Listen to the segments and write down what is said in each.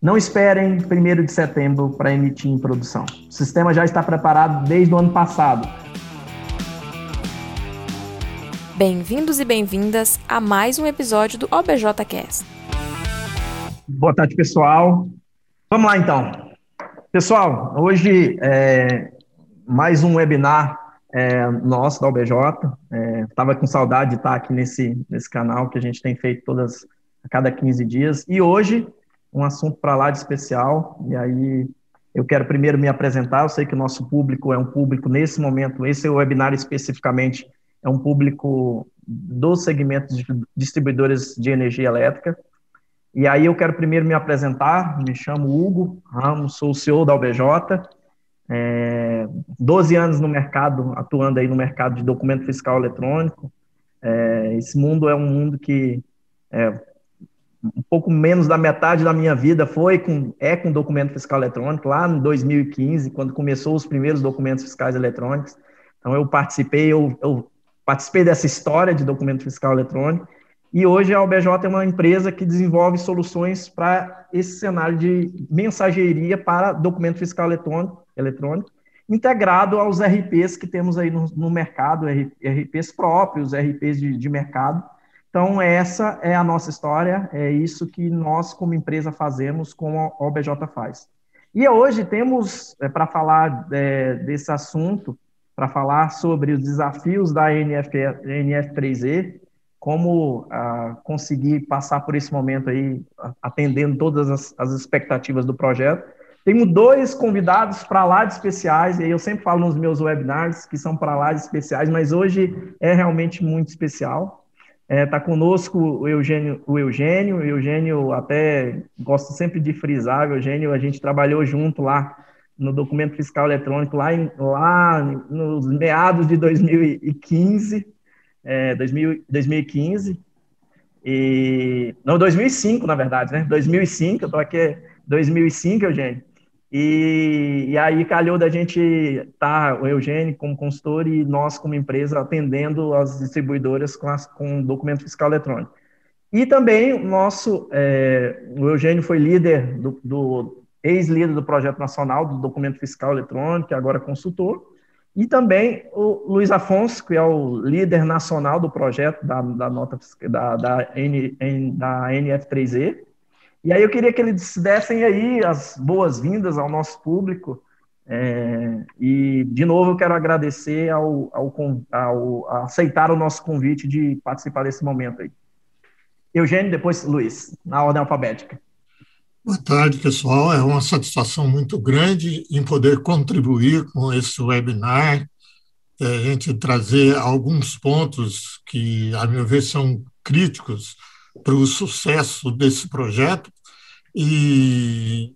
Não esperem 1 de setembro para emitir em produção. O sistema já está preparado desde o ano passado. Bem-vindos e bem-vindas a mais um episódio do OBJcast. Boa tarde, pessoal. Vamos lá, então. Pessoal, hoje é mais um webinar é, nosso da OBJ. Estava é, com saudade de estar aqui nesse, nesse canal que a gente tem feito todas a cada 15 dias. E hoje, um assunto para lá de especial. E aí, eu quero primeiro me apresentar. Eu sei que o nosso público é um público, nesse momento, esse webinar especificamente, é um público dos segmentos de distribuidores de energia elétrica. E aí eu quero primeiro me apresentar, me chamo Hugo Ramos, sou o CEO da OBJ, é, 12 anos no mercado, atuando aí no mercado de documento fiscal eletrônico. É, esse mundo é um mundo que é, um pouco menos da metade da minha vida foi com é com documento fiscal eletrônico lá em 2015, quando começou os primeiros documentos fiscais eletrônicos. Então eu participei, eu, eu participei dessa história de documento fiscal eletrônico e hoje a OBJ é uma empresa que desenvolve soluções para esse cenário de mensageria para documento fiscal eletrônico, eletrônico integrado aos RPs que temos aí no, no mercado, RPs próprios, RPs de, de, mercado. Então, essa é a nossa história, é isso que nós, como empresa, fazemos, como a OBJ faz. E hoje temos, é, para falar é, desse assunto, para falar sobre os desafios da NF, NF3E, como ah, conseguir passar por esse momento aí, atendendo todas as, as expectativas do projeto. Temos dois convidados para lá de especiais, e eu sempre falo nos meus webinars que são para lá de especiais, mas hoje é realmente muito especial. Está é, tá conosco o Eugênio, o Eugênio, o Eugênio até gosto sempre de frisar, Eugênio, a gente trabalhou junto lá no documento fiscal eletrônico, lá, em, lá nos meados de 2015, é, 2000, 2015, e, não, 2005, na verdade, né? 2005, eu estou aqui, 2005, Eugênio. E, e aí calhou da gente estar, tá, o Eugênio como consultor e nós como empresa atendendo as distribuidoras com, as, com documento fiscal eletrônico. E também o nosso, é, o Eugênio foi líder do, do ex-líder do projeto nacional do documento fiscal eletrônico, agora consultor, e também o Luiz Afonso, que é o líder nacional do projeto da, da nota da, da, N, da NF3E. E aí eu queria que eles dessem aí as boas-vindas ao nosso público. É, e, de novo, eu quero agradecer ao, ao, ao, ao, aceitar o nosso convite de participar desse momento aí. Eugênio, depois Luiz, na ordem alfabética. Boa tarde, pessoal. É uma satisfação muito grande em poder contribuir com esse webinar, é, a gente trazer alguns pontos que, a meu ver, são críticos para o sucesso desse projeto. E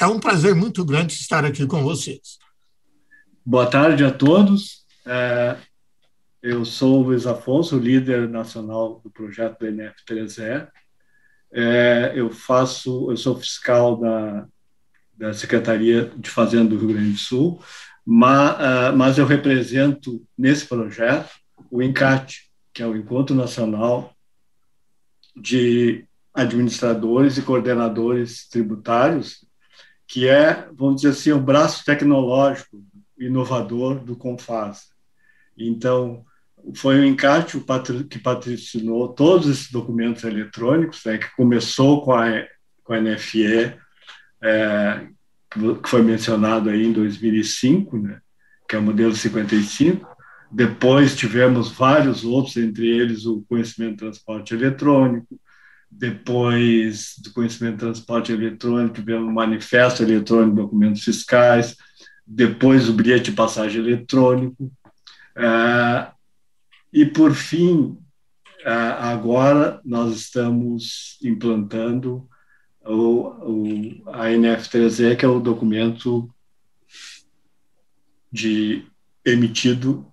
é um prazer muito grande estar aqui com vocês. Boa tarde a todos. É, eu sou o Luiz Afonso, líder nacional do projeto do NF3E. É, eu faço, eu sou fiscal da, da Secretaria de Fazenda do Rio Grande do Sul, mas, ah, mas eu represento nesse projeto o INCAT, que é o Encontro Nacional de Administradores e Coordenadores Tributários, que é, vamos dizer assim, o braço tecnológico inovador do Confas. Então, foi o encarte que patrocinou todos esses documentos eletrônicos, né, que começou com a, com a NFE, é, que foi mencionado aí em 2005, né, que é o modelo 55. Depois tivemos vários outros, entre eles o conhecimento de transporte eletrônico. Depois do conhecimento de transporte eletrônico, tivemos o manifesto eletrônico documentos fiscais. Depois o bilhete de passagem eletrônico. É, e, por fim, agora nós estamos implantando o, a NF3E, que é o documento de, emitido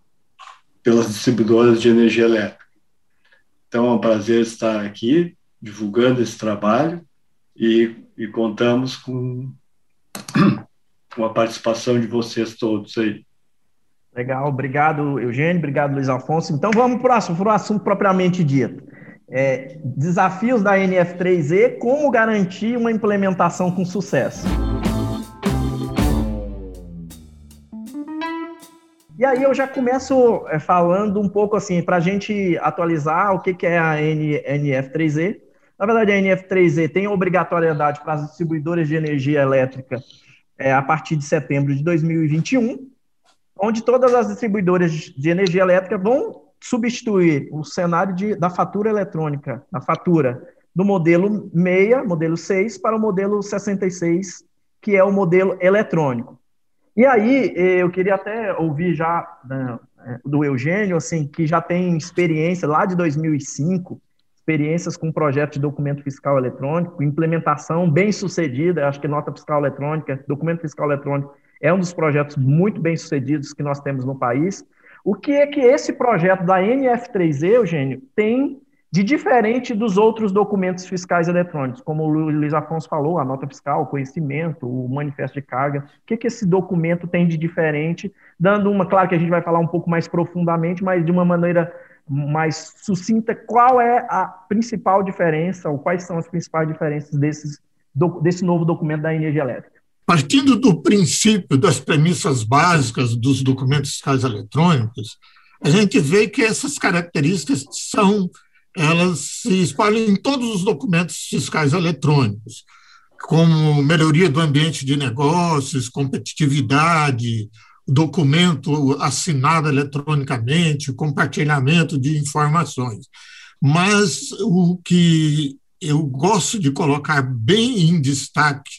pelas distribuidoras de energia elétrica. Então, é um prazer estar aqui divulgando esse trabalho e, e contamos com, com a participação de vocês todos aí. Legal, obrigado, Eugênio, obrigado, Luiz Alfonso. Então vamos para o assunto, assunto propriamente dito. é, desafios da NF3E, como garantir uma implementação com sucesso. E aí eu já começo é, falando um pouco assim, para a gente atualizar o que, que é a NF3E. Na verdade, a NF3E tem obrigatoriedade para as distribuidoras de energia elétrica é, a partir de setembro de 2021, onde todas as distribuidoras de energia elétrica vão substituir o cenário de, da fatura eletrônica, da fatura do modelo 6, modelo 6, para o modelo 66, que é o modelo eletrônico. E aí, eu queria até ouvir já né, do Eugênio, assim, que já tem experiência lá de 2005, experiências com projeto de documento fiscal eletrônico, implementação bem sucedida, acho que nota fiscal eletrônica, documento fiscal eletrônico é um dos projetos muito bem sucedidos que nós temos no país. O que é que esse projeto da NF3E, Eugênio, tem de diferente dos outros documentos fiscais eletrônicos, como o Luiz Afonso falou, a nota fiscal, o conhecimento, o manifesto de carga, o que, que esse documento tem de diferente, dando uma, claro que a gente vai falar um pouco mais profundamente, mas de uma maneira mais sucinta, qual é a principal diferença, ou quais são as principais diferenças desses, desse novo documento da energia elétrica? Partindo do princípio das premissas básicas dos documentos fiscais eletrônicos, a gente vê que essas características são elas se espalham em todos os documentos fiscais eletrônicos, como melhoria do ambiente de negócios, competitividade, documento assinado eletronicamente, compartilhamento de informações. Mas o que eu gosto de colocar bem em destaque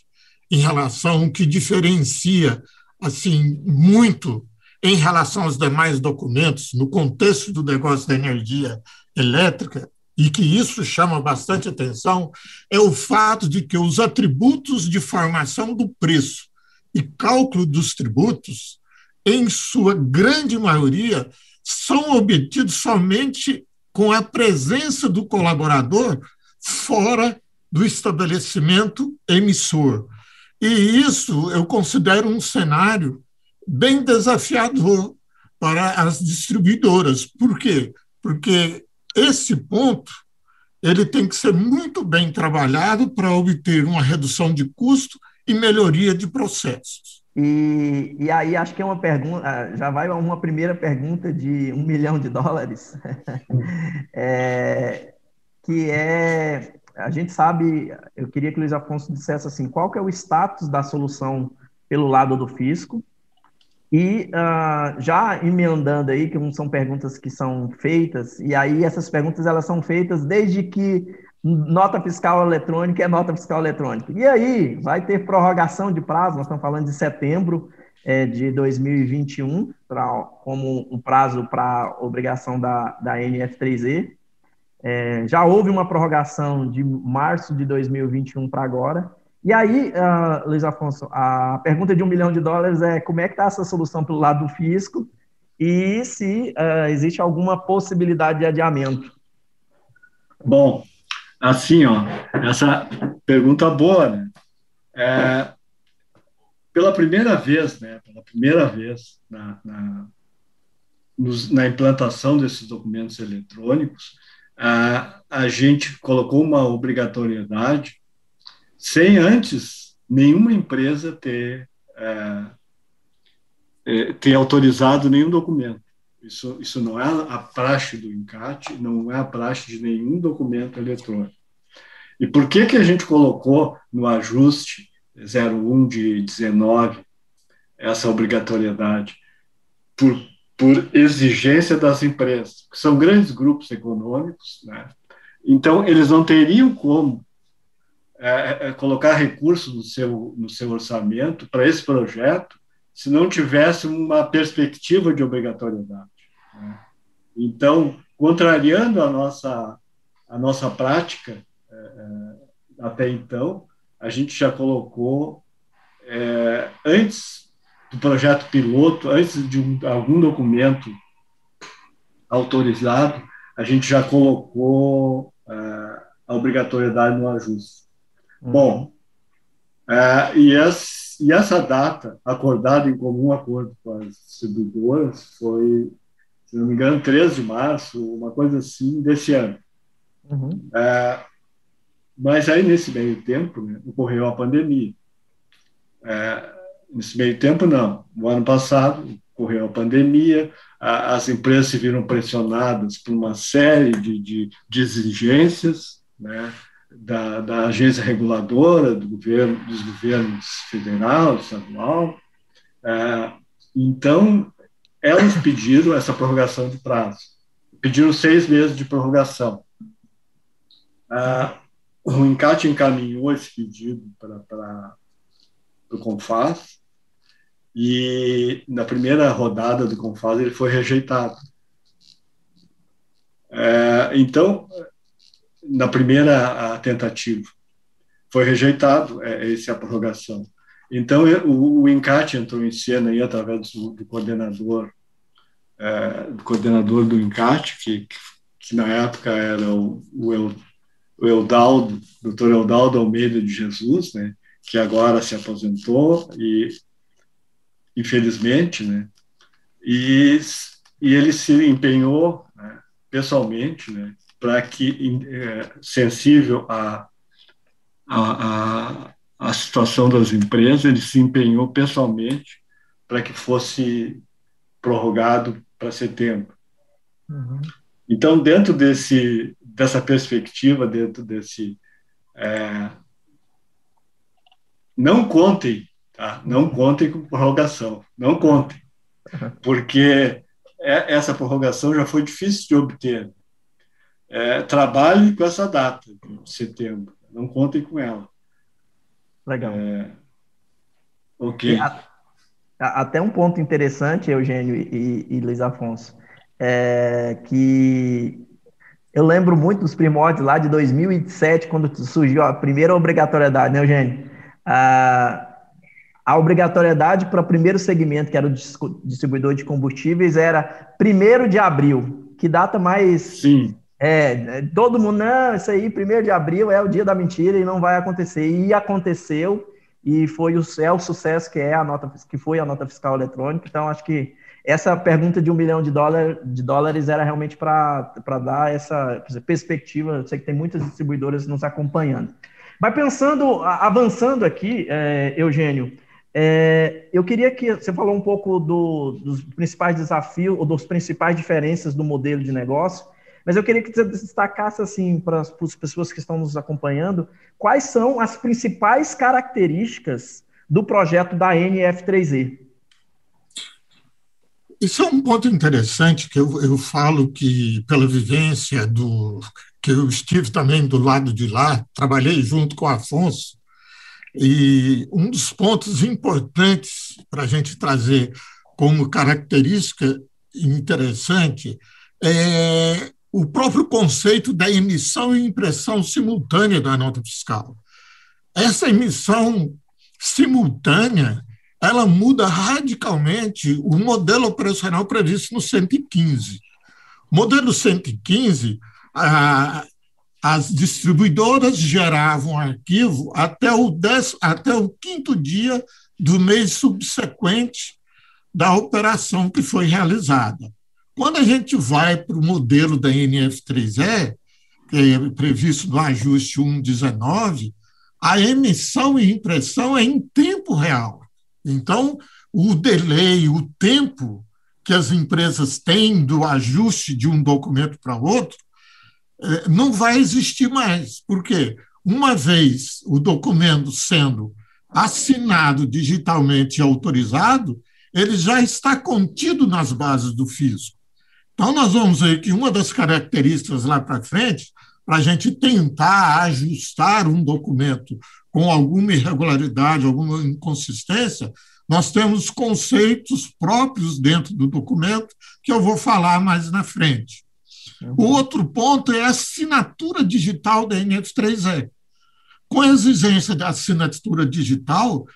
em relação ao que diferencia assim muito em relação aos demais documentos no contexto do negócio da energia elétrica e que isso chama bastante atenção é o fato de que os atributos de formação do preço e cálculo dos tributos em sua grande maioria, são obtidos somente com a presença do colaborador fora do estabelecimento emissor. E isso eu considero um cenário bem desafiador para as distribuidoras. Por quê? Porque esse ponto ele tem que ser muito bem trabalhado para obter uma redução de custo e melhoria de processos. E, e aí acho que é uma pergunta, ah, já vai uma primeira pergunta de um milhão de dólares, é, que é, a gente sabe, eu queria que o Luiz Afonso dissesse assim, qual que é o status da solução pelo lado do fisco, e uh, já emendando aí, que são perguntas que são feitas, e aí essas perguntas elas são feitas desde que nota fiscal eletrônica é nota fiscal eletrônica. E aí, vai ter prorrogação de prazo, nós estamos falando de setembro é, de 2021, pra, como um prazo para obrigação da, da NF3E. É, já houve uma prorrogação de março de 2021 para agora. E aí, uh, Luiz Afonso, a pergunta de um milhão de dólares é como é que está essa solução pelo lado do fisco e se uh, existe alguma possibilidade de adiamento. Bom, Assim, ó, essa pergunta boa, né? É, pela primeira vez, né? Pela primeira vez na, na, nos, na implantação desses documentos eletrônicos, a, a gente colocou uma obrigatoriedade sem antes nenhuma empresa ter é, é, ter autorizado nenhum documento. Isso, isso não é a praxe do encate, não é a praxe de nenhum documento eletrônico. E por que, que a gente colocou no ajuste 01 de 19 essa obrigatoriedade? Por, por exigência das empresas, que são grandes grupos econômicos, né? então eles não teriam como é, é, colocar recursos no seu, no seu orçamento para esse projeto se não tivesse uma perspectiva de obrigatoriedade. Né? Então, contrariando a nossa, a nossa prática é, é, até então, a gente já colocou, é, antes do projeto piloto, antes de um, algum documento autorizado, a gente já colocou é, a obrigatoriedade no ajuste. Uhum. Bom, é, e, essa, e essa data, acordada em comum acordo com as distribuidoras, foi se não me engano, 13 de março, uma coisa assim, desse ano. Uhum. É, mas aí, nesse meio tempo, né, ocorreu a pandemia. É, nesse meio tempo, não. No ano passado, ocorreu a pandemia, a, as empresas se viram pressionadas por uma série de, de, de exigências né, da, da, agência reguladora, do governo, dos governos federal, estadual. É, então, elas pediram essa prorrogação de prazo. Pediram seis meses de prorrogação. Ah, o encate encaminhou esse pedido para o Confas e na primeira rodada do Confas ele foi rejeitado. É, então, na primeira tentativa, foi rejeitado é, essa prorrogação. Então, o, o encate entrou em cena aí através do, do coordenador, é, do coordenador do encate, que, que na época era o, o o Eudaldo, doutor Eudaldo Almeida de Jesus, né, que agora se aposentou e, infelizmente, né, e, e ele se empenhou né, pessoalmente, né, para que, é, sensível à a, a, a, situação das empresas, ele se empenhou pessoalmente para que fosse prorrogado para setembro. Uhum. Então, dentro desse, dessa perspectiva, dentro desse. É, não contem, tá? não contem com prorrogação, não contem, porque é, essa prorrogação já foi difícil de obter. É, trabalhe com essa data, de setembro, não contem com ela. Legal. É, ok. A, até um ponto interessante, Eugênio e, e Luiz Afonso, é que eu lembro muito dos primórdios lá de 2007, quando surgiu a primeira obrigatoriedade, né, Eugênio? A, a obrigatoriedade para o primeiro segmento, que era o distribuidor de combustíveis, era 1 de abril. Que data mais. Sim. É, todo mundo, não, isso aí, 1 de abril é o dia da mentira e não vai acontecer. E aconteceu, e foi o, é o sucesso que é a nota, que foi a nota fiscal eletrônica. Então, acho que essa pergunta de um milhão de, dólar, de dólares era realmente para dar essa perspectiva. Eu sei que tem muitas distribuidoras nos acompanhando. Mas pensando, avançando aqui, é, Eugênio, é, eu queria que você falou um pouco do, dos principais desafios ou das principais diferenças do modelo de negócio, mas eu queria que você destacasse assim para as pessoas que estão nos acompanhando, quais são as principais características do projeto da NF3E. Isso é um ponto interessante que eu, eu falo que, pela vivência do que eu estive também do lado de lá, trabalhei junto com o Afonso, e um dos pontos importantes para a gente trazer como característica interessante é o próprio conceito da emissão e impressão simultânea da nota fiscal. Essa emissão simultânea ela muda radicalmente o modelo operacional previsto no 115. Modelo 115, a, as distribuidoras geravam arquivo até o, dez, até o quinto dia do mês subsequente da operação que foi realizada. Quando a gente vai para o modelo da NF3E, que é previsto no ajuste 119, a emissão e impressão é em tempo real. Então, o delay, o tempo que as empresas têm do ajuste de um documento para outro, é, não vai existir mais. Por quê? Uma vez o documento sendo assinado digitalmente e autorizado, ele já está contido nas bases do fisco. Então, nós vamos ver que uma das características lá para frente, para a gente tentar ajustar um documento com alguma irregularidade, alguma inconsistência, nós temos conceitos próprios dentro do documento que eu vou falar mais na frente. Uhum. O outro ponto é a assinatura digital da NF3E. Com a exigência da assinatura digital,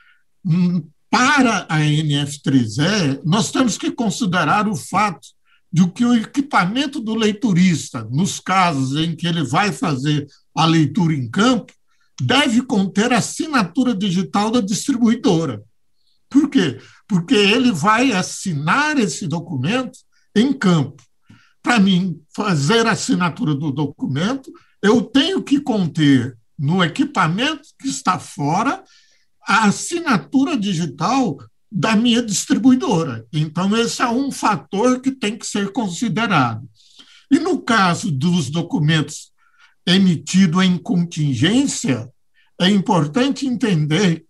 hum, para a NF3E, nós temos que considerar o fato de que o equipamento do leiturista, nos casos em que ele vai fazer a leitura em campo, deve conter a assinatura digital da distribuidora. Por quê? Porque ele vai assinar esse documento em campo. Para mim, fazer a assinatura do documento, eu tenho que conter no equipamento que está fora a assinatura digital da minha distribuidora. Então, esse é um fator que tem que ser considerado. E no caso dos documentos emitidos em contingência, é importante entender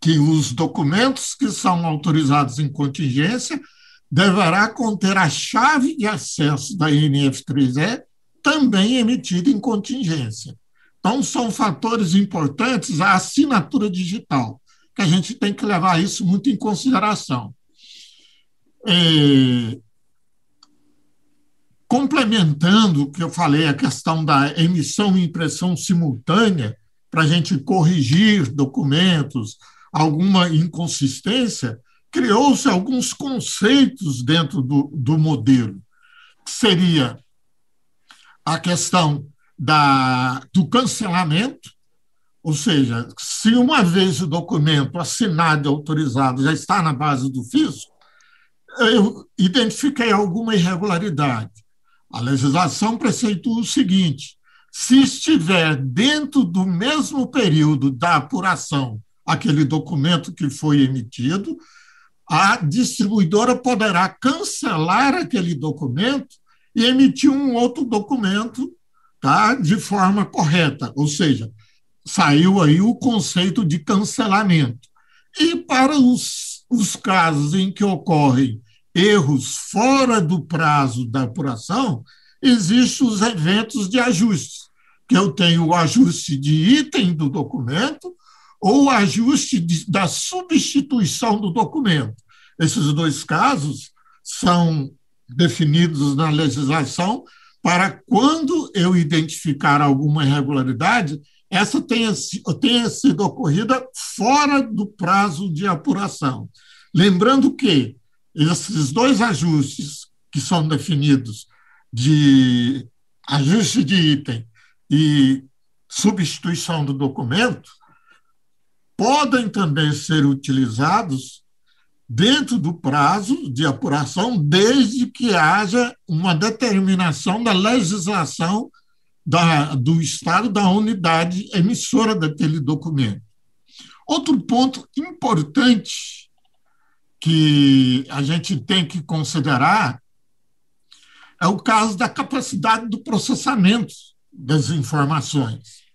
que os documentos que são autorizados em contingência deverá conter a chave de acesso da NF3E, também emitida em contingência. Então, são fatores importantes a assinatura digital, que a gente tem que levar isso muito em consideração. É, complementando o que eu falei, a questão da emissão e impressão simultânea, para a gente corrigir documentos, alguma inconsistência, criou-se alguns conceitos dentro do, do modelo, que seria a questão da, do cancelamento, ou seja, se uma vez o documento assinado e autorizado já está na base do fisco, eu identifiquei alguma irregularidade. A legislação preceitua o seguinte: se estiver dentro do mesmo período da apuração aquele documento que foi emitido, a distribuidora poderá cancelar aquele documento e emitir um outro documento tá, de forma correta, ou seja, saiu aí o conceito de cancelamento. E para os, os casos em que ocorrem erros fora do prazo da apuração, existem os eventos de ajuste, que eu tenho o ajuste de item do documento ou o ajuste de, da substituição do documento. Esses dois casos são definidos na legislação para quando eu identificar alguma irregularidade, essa tenha, tenha sido ocorrida fora do prazo de apuração. Lembrando que esses dois ajustes que são definidos de ajuste de item e substituição do documento podem também ser utilizados dentro do prazo de apuração, desde que haja uma determinação da legislação da, do Estado, da unidade emissora daquele documento. Outro ponto importante que a gente tem que considerar é o caso da capacidade do processamento das informações.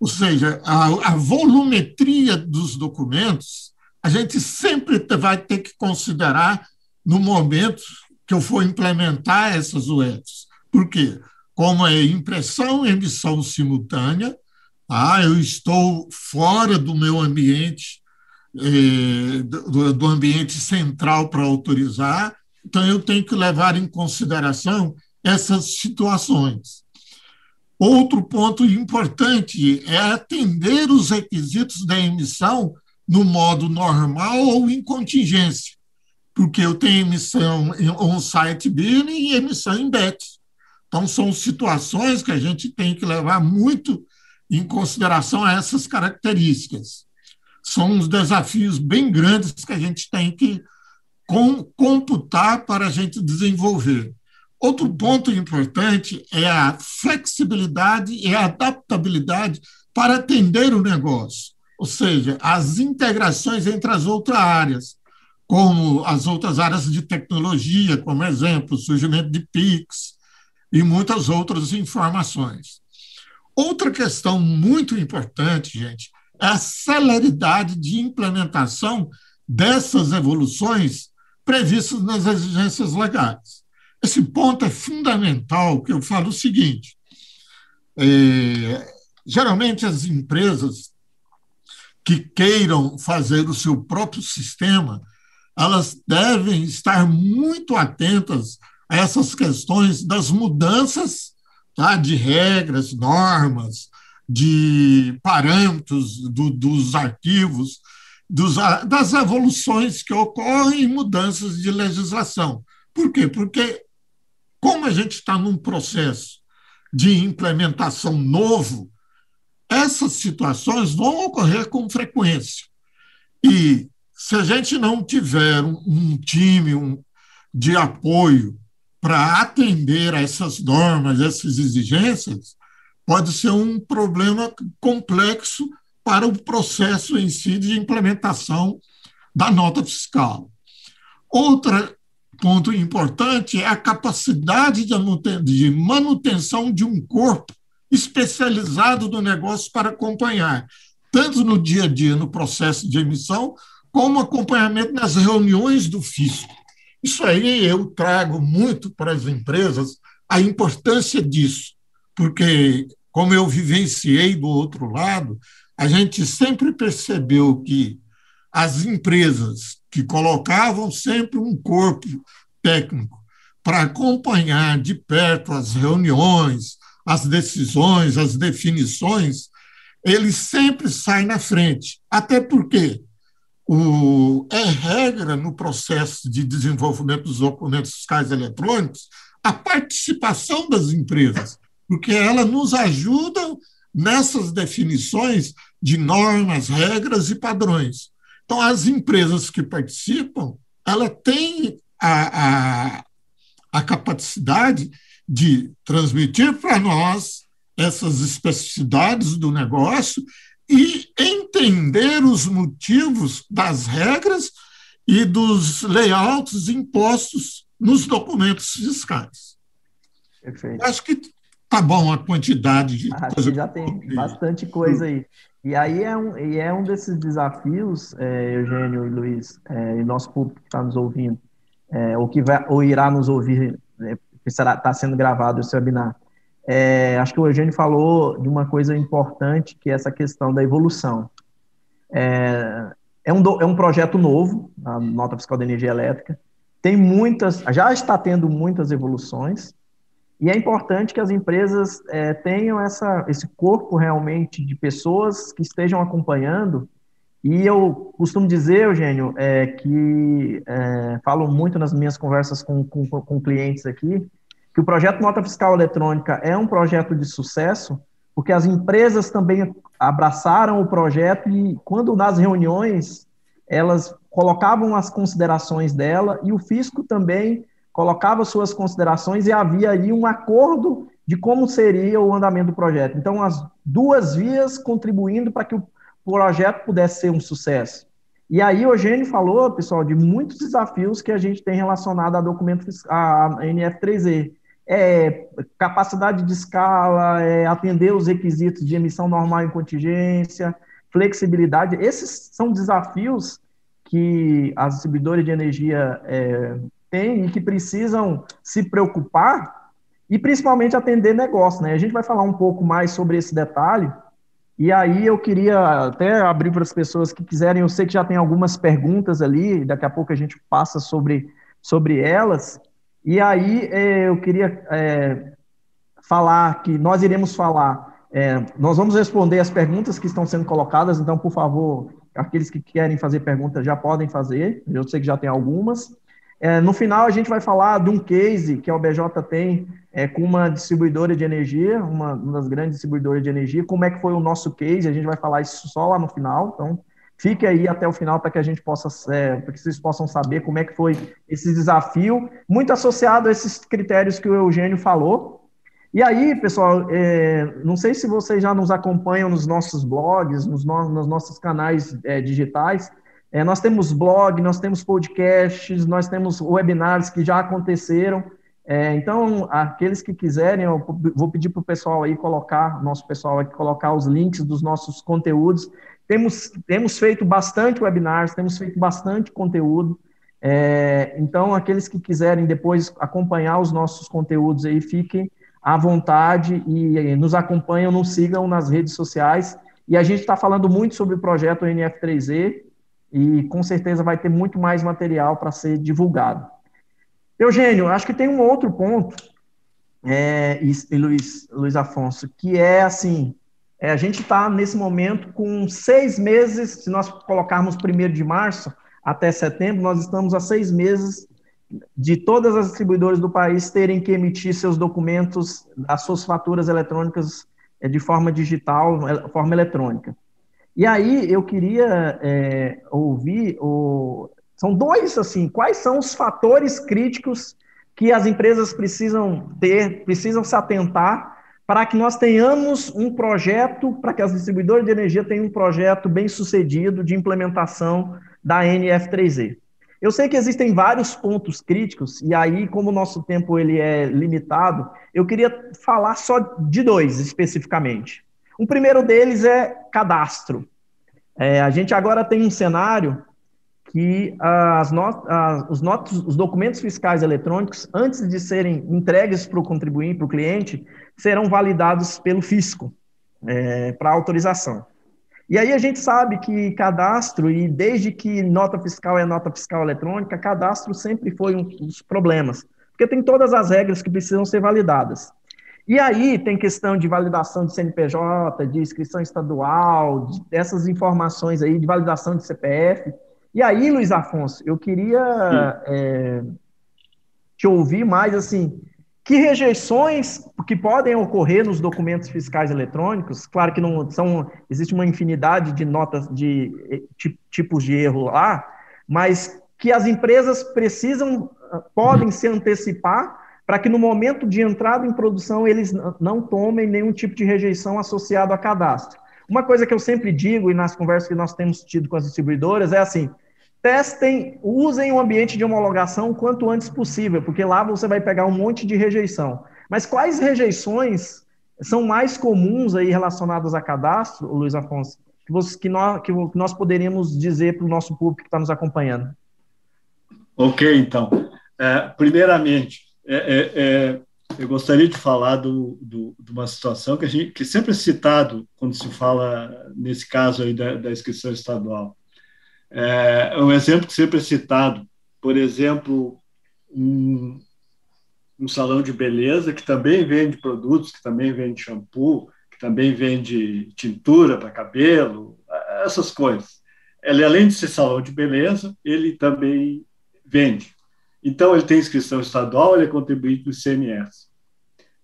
Ou seja, a, a volumetria dos documentos a gente sempre vai ter que considerar no momento que eu for implementar essas UFs. Por quê? Como é impressão e emissão simultânea, ah, eu estou fora do meu ambiente, eh, do, ambiente central para autorizar, então eu tenho que levar em consideração essas situações. Outro ponto importante é atender os requisitos da emissão no modo normal ou em contingência, porque eu tenho emissão on-site billing e emissão em BET. Então, são situações que a gente tem que levar muito em consideração essas características. São uns desafios bem grandes que a gente tem que computar para a gente desenvolver. Outro ponto importante é a flexibilidade e a adaptabilidade para atender o negócio ou seja, as integrações entre as outras áreas, como as outras áreas de tecnologia, como exemplo, surgimento de PIX e muitas outras informações. Outra questão muito importante, gente, é a celeridade de implementação dessas evoluções previstas nas exigências legais. Esse ponto é fundamental, que eu falo o seguinte: é, geralmente as empresas que queiram fazer o seu próprio sistema, elas devem estar muito atentas essas questões das mudanças tá, de regras, normas, de parâmetros do, dos arquivos, dos, das evoluções que ocorrem em mudanças de legislação. Por quê? Porque, como a gente está num processo de implementação novo, essas situações vão ocorrer com frequência. E se a gente não tiver um, um time um, de apoio para atender a essas normas, essas exigências, pode ser um problema complexo para o processo em si de implementação da nota fiscal. Outro ponto importante é a capacidade de manutenção de um corpo especializado no negócio para acompanhar, tanto no dia a dia, no processo de emissão, como acompanhamento nas reuniões do fisco. Isso aí eu trago muito para as empresas a importância disso, porque, como eu vivenciei do outro lado, a gente sempre percebeu que as empresas que colocavam sempre um corpo técnico para acompanhar de perto as reuniões, as decisões, as definições, ele sempre sai na frente. Até porque o, é regra no processo de desenvolvimento dos documentos fiscais eletrônicos a participação das empresas, porque elas nos ajudam nessas definições de normas, regras e padrões. Então, as empresas que participam, ela tem a, a, a capacidade de transmitir para nós essas especificidades do negócio e entender os motivos das regras e dos layouts impostos nos documentos fiscais. Perfeito. Acho que tá bom a quantidade de Acho coisa. já tem bastante coisa aí. E aí é um, e é um desses desafios, é, Eugênio e Luiz, é, e nosso público que está nos ouvindo, é, ou que vai, ou irá nos ouvir, é, que está sendo gravado esse webinar. É, acho que o Eugênio falou de uma coisa importante, que é essa questão da evolução. É, é, um, do, é um projeto novo, a nota fiscal da energia elétrica, tem muitas, já está tendo muitas evoluções, e é importante que as empresas é, tenham essa, esse corpo realmente de pessoas que estejam acompanhando. E eu costumo dizer, Eugênio, é, que é, falo muito nas minhas conversas com, com, com clientes aqui, que o projeto Nota Fiscal Eletrônica é um projeto de sucesso, porque as empresas também abraçaram o projeto e, quando nas reuniões, elas colocavam as considerações dela e o fisco também colocava suas considerações e havia aí um acordo de como seria o andamento do projeto. Então, as duas vias contribuindo para que o projeto pudesse ser um sucesso. E aí o Eugênio falou, pessoal, de muitos desafios que a gente tem relacionado a documentos, a NF3E. É, capacidade de escala, é, atender os requisitos de emissão normal em contingência, flexibilidade. Esses são desafios que as distribuidoras de energia é, têm e que precisam se preocupar e principalmente atender negócio. Né? A gente vai falar um pouco mais sobre esse detalhe, e aí eu queria até abrir para as pessoas que quiserem, eu sei que já tem algumas perguntas ali, daqui a pouco a gente passa sobre, sobre elas. E aí é, eu queria é, falar que nós iremos falar, é, nós vamos responder as perguntas que estão sendo colocadas, então, por favor, aqueles que querem fazer perguntas já podem fazer, eu sei que já tem algumas. É, no final, a gente vai falar de um case que a OBJ tem é, com uma distribuidora de energia, uma, uma, das grandes distribuidoras de energia, como é que foi o nosso case, a gente vai falar isso só lá no final, então fique aí até o final para que a gente possa, é, para que vocês possam saber como é que foi esse desafio, muito associado a esses critérios que o Eugênio falou. E aí, pessoal, é, não sei se vocês já nos acompanham nos nossos blogs, nos, no, nos nossos canais é, digitais, é, nós temos blog, nós temos podcasts, nós temos webinars que já aconteceram. É, então, aqueles que quiserem, eu vou pedir para o pessoal aí colocar, nosso pessoal aqui, colocar os links dos nossos conteúdos. Temos, temos feito bastante webinars, temos feito bastante conteúdo. É, então, aqueles que quiserem depois acompanhar os nossos conteúdos aí, fiquem à vontade e, e nos acompanham, nos sigam nas redes sociais. E a gente está falando muito sobre o projeto NF3E, e com certeza vai ter muito mais material para ser divulgado. Eugênio, acho que tem um outro ponto, é, e, Luiz, Luiz Afonso, que é assim, é, a gente está nesse momento com seis meses, se nós colocarmos primeiro de março até setembro, nós estamos a seis meses de todas as distribuidoras do país terem que emitir seus documentos, as suas faturas eletrônicas é, de forma digital, forma eletrônica. E aí eu queria é, ouvir, o... são dois, assim, quais são os fatores críticos que as empresas precisam ter, precisam se atentar para que nós tenhamos um projeto, para que as distribuidoras de energia tenham um projeto bem sucedido de implementação da NF3E. Eu sei que existem vários pontos críticos, e aí, como o nosso tempo ele é limitado, eu queria falar só de dois especificamente. O primeiro deles é cadastro. É, a gente agora tem um cenário que as not as, os, not os documentos fiscais eletrônicos, antes de serem entregues para o contribuinte, para o cliente, serão validados pelo fisco é, para autorização. E aí a gente sabe que cadastro, e desde que nota fiscal é nota fiscal eletrônica, cadastro sempre foi um dos problemas, porque tem todas as regras que precisam ser validadas. E aí tem questão de validação de CNPJ, de inscrição estadual, dessas informações aí, de validação de CPF. E aí, Luiz Afonso, eu queria é, te ouvir mais assim, que rejeições que podem ocorrer nos documentos fiscais eletrônicos, claro que não são, existe uma infinidade de notas de eh, tipos de erro lá, mas que as empresas precisam, ah, podem se antecipar para que no momento de entrada em produção eles não tomem nenhum tipo de rejeição associado a cadastro. Uma coisa que eu sempre digo, e nas conversas que nós temos tido com as distribuidoras, é assim: testem, usem o ambiente de homologação o quanto antes possível, porque lá você vai pegar um monte de rejeição. Mas quais rejeições são mais comuns aí relacionadas a cadastro, Luiz Afonso, que, você, que, nós, que nós poderíamos dizer para o nosso público que está nos acompanhando? Ok, então. É, primeiramente, é, é, é, eu gostaria de falar do, do, de uma situação que, a gente, que sempre é citado quando se fala, nesse caso aí, da, da inscrição estadual é, um exemplo que sempre é citado, por exemplo, um, um salão de beleza que também vende produtos, que também vende shampoo, que também vende tintura para cabelo, essas coisas. Ele, além de ser salão de beleza, ele também vende. Então, ele tem inscrição estadual, ele é contribuinte do ICMS.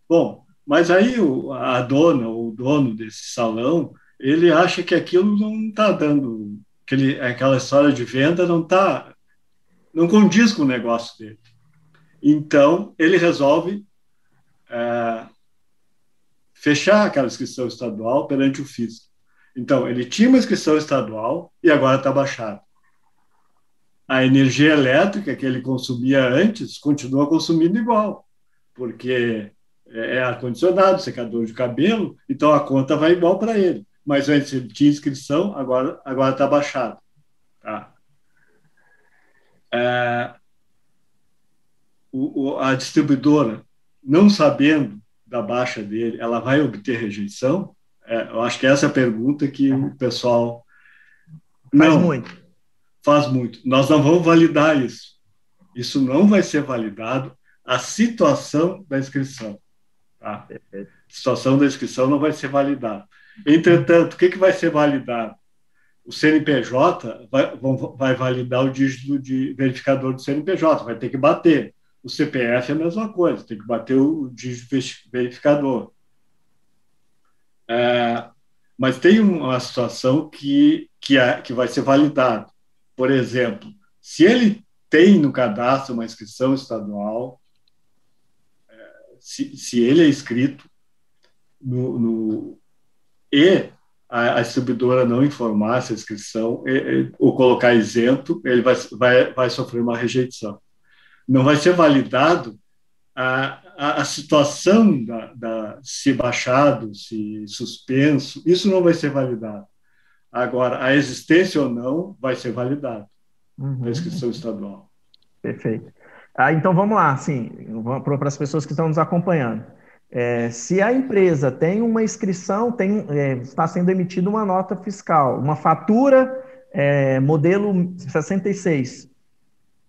Bom, mas aí a dona ou o dono desse salão, ele acha que aquilo não está dando aquele, aquela história de venda não tá, não condiz com o negócio dele. Então, ele resolve é, fechar aquela inscrição estadual perante o fisco. Então, ele tinha uma inscrição estadual e agora está baixado. A energia elétrica que ele consumia antes continua consumindo igual, porque é ar-condicionado, secador de cabelo, então a conta vai igual para ele mas antes ele tinha inscrição, agora agora está baixado. Tá? É, o, a distribuidora, não sabendo da baixa dele, ela vai obter rejeição? É, eu acho que essa é a pergunta que o pessoal não faz muito. Faz muito. Nós não vamos validar isso. Isso não vai ser validado. A situação da inscrição, tá? A situação da inscrição não vai ser validada. Entretanto, o que, que vai ser validado? O CNPJ vai, vai validar o dígito de verificador do CNPJ, vai ter que bater. O CPF é a mesma coisa, tem que bater o dígito verificador. É, mas tem uma situação que, que, é, que vai ser validado. Por exemplo, se ele tem no cadastro uma inscrição estadual, é, se, se ele é inscrito no, no, e a, a distribuidora não informar essa inscrição e, e, ou colocar isento, ele vai, vai, vai sofrer uma rejeição. Não vai ser validado a, a, a situação da, da, se baixado, se suspenso, isso não vai ser validado. Agora, a existência ou não vai ser validado uhum. a inscrição estadual. Perfeito. Ah, então vamos lá, assim, para as pessoas que estão nos acompanhando. É, se a empresa tem uma inscrição, tem, é, está sendo emitida uma nota fiscal, uma fatura é, modelo 66.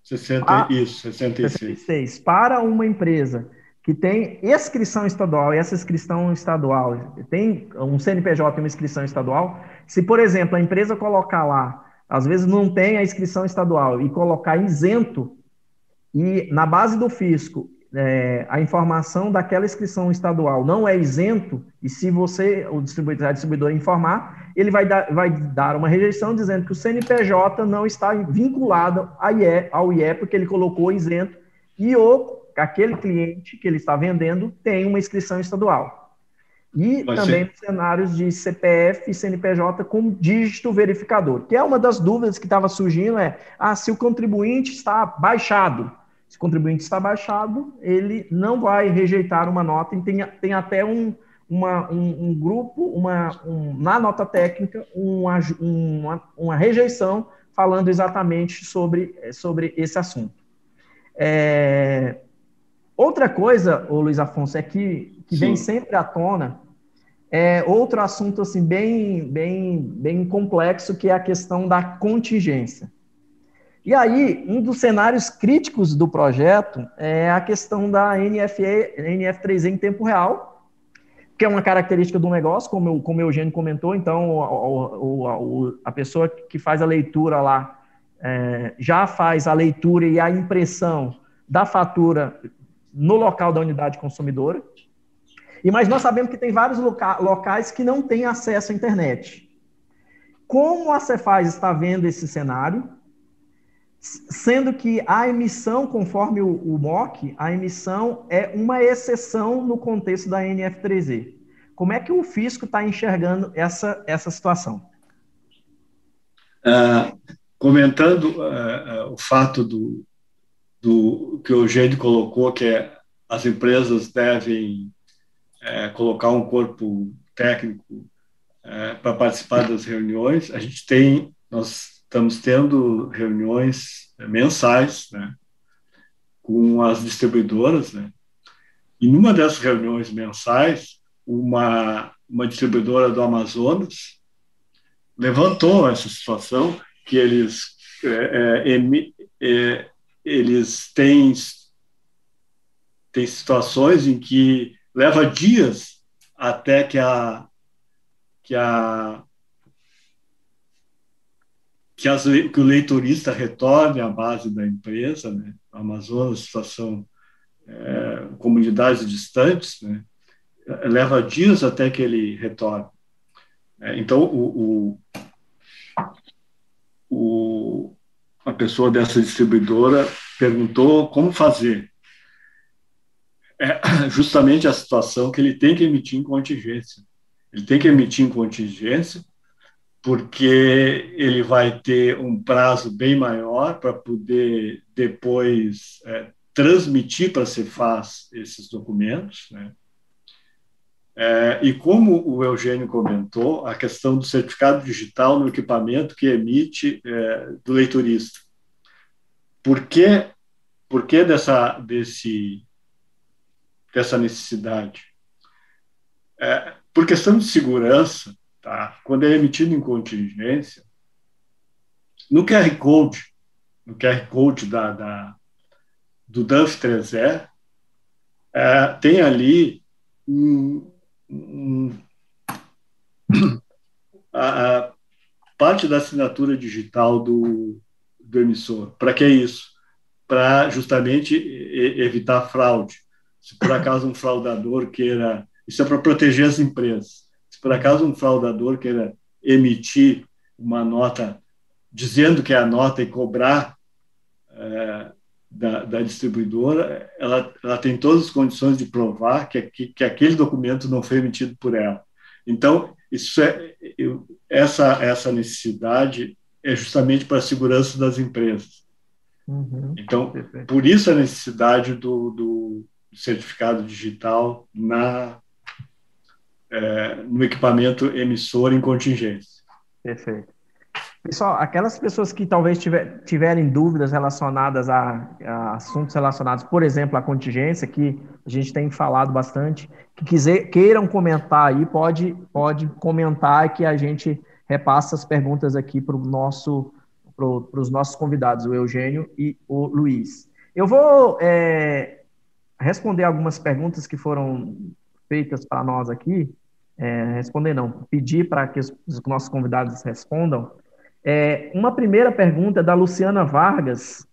60, a, isso, 66. 66. Para uma empresa que tem inscrição estadual, e essa inscrição estadual tem um CNPJ e uma inscrição estadual, se, por exemplo, a empresa colocar lá, às vezes não tem a inscrição estadual, e colocar isento, e na base do fisco é, a informação daquela inscrição estadual não é isento, e se você, o distribuidor, a distribuidora informar, ele vai dar, vai dar uma rejeição dizendo que o CNPJ não está vinculado IE, ao IE, porque ele colocou isento, e o, aquele cliente que ele está vendendo tem uma inscrição estadual. E Vai também ser. cenários de CPF e CNPJ com dígito verificador, que é uma das dúvidas que estava surgindo, é ah, se o contribuinte está baixado. Se o contribuinte está baixado, ele não vai rejeitar uma nota, e tem, tem até um, uma, um, um grupo, uma, um, na nota técnica, uma, uma, uma, rejeição falando exatamente sobre, sobre esse assunto. É, outra coisa, o Luiz Afonso, é que, que vem sempre à tona é outro assunto assim bem, bem, bem complexo, que é a questão da contingência. E aí, um dos cenários críticos do projeto é a questão da NFE, NF3E em tempo real, que é uma característica do negócio, como, como o Eugênio comentou, então o, o, o, a pessoa que faz a leitura lá é, já faz a leitura e a impressão da fatura no local da unidade consumidora. E mas nós sabemos que tem vários loca locais que não têm acesso à internet. Como a Cefaz está vendo esse cenário? Sendo que a emissão, conforme o, o MOC, a emissão é uma exceção no contexto da NF3E. Como é que o fisco está enxergando essa, essa situação? Uh, comentando uh, uh, o fato do, do que o Eugênio colocou, que é, as empresas devem colocar um corpo técnico para participar das reuniões, a gente tem, nós estamos tendo reuniões eh, mensais né, com as distribuidoras, né, e numa dessas reuniões mensais, uma, uma distribuidora do Amazonas levantou essa situação que eles é, é, eles têm tem situações em que leva dias até que a que a que, as, que, o leitorista retorne à base da empresa, né? Amazonas, situação, é, comunidades distantes, né? leva dias até que ele retorne. É, então, o, o, o, a pessoa dessa distribuidora perguntou como fazer. É justamente a situação que ele tem que emitir em contingência. Ele tem que emitir em contingência porque ele vai ter um prazo bem maior para poder depois é, transmitir para a Cefaz esses documentos, né? É, e como o Eugênio comentou, a questão do certificado digital no equipamento que emite é, do leitorista. Por que, por que dessa, desse, dessa necessidade? É, por questão de segurança, tá? quando é emitido em contingência, no QR Code, no QR Code da, da do DANF 3 e é, tem ali um, um, a, a, parte da assinatura digital do, do emissor. Para que isso? Para justamente evitar fraude. Se por acaso um fraudador queira. Isso é para proteger as empresas por acaso um fraudador queira emitir uma nota dizendo que é a nota e cobrar é, da, da, distribuidora, ela, ela tem todas as condições de provar que, que, que aquele documento não foi emitido por ela. Então, isso é, eu, essa, essa necessidade é justamente para a segurança das empresas. Uhum, então, perfeito. por isso a necessidade do, do certificado digital na é, no equipamento emissor em contingência. Perfeito. Pessoal, aquelas pessoas que talvez tiver, tiverem dúvidas relacionadas a, a, assuntos relacionados, por exemplo, à contingência, que a gente tem falado bastante, que quiser, queiram comentar aí, pode, pode comentar que a gente repassa as perguntas aqui para nosso, pro, os nossos convidados, o Eugênio e o Luiz. Eu vou é, responder algumas perguntas que foram feitas para nós aqui, é, responder não, pedir para que os, os, nossos convidados respondam. É, uma primeira pergunta é da Luciana Vargas.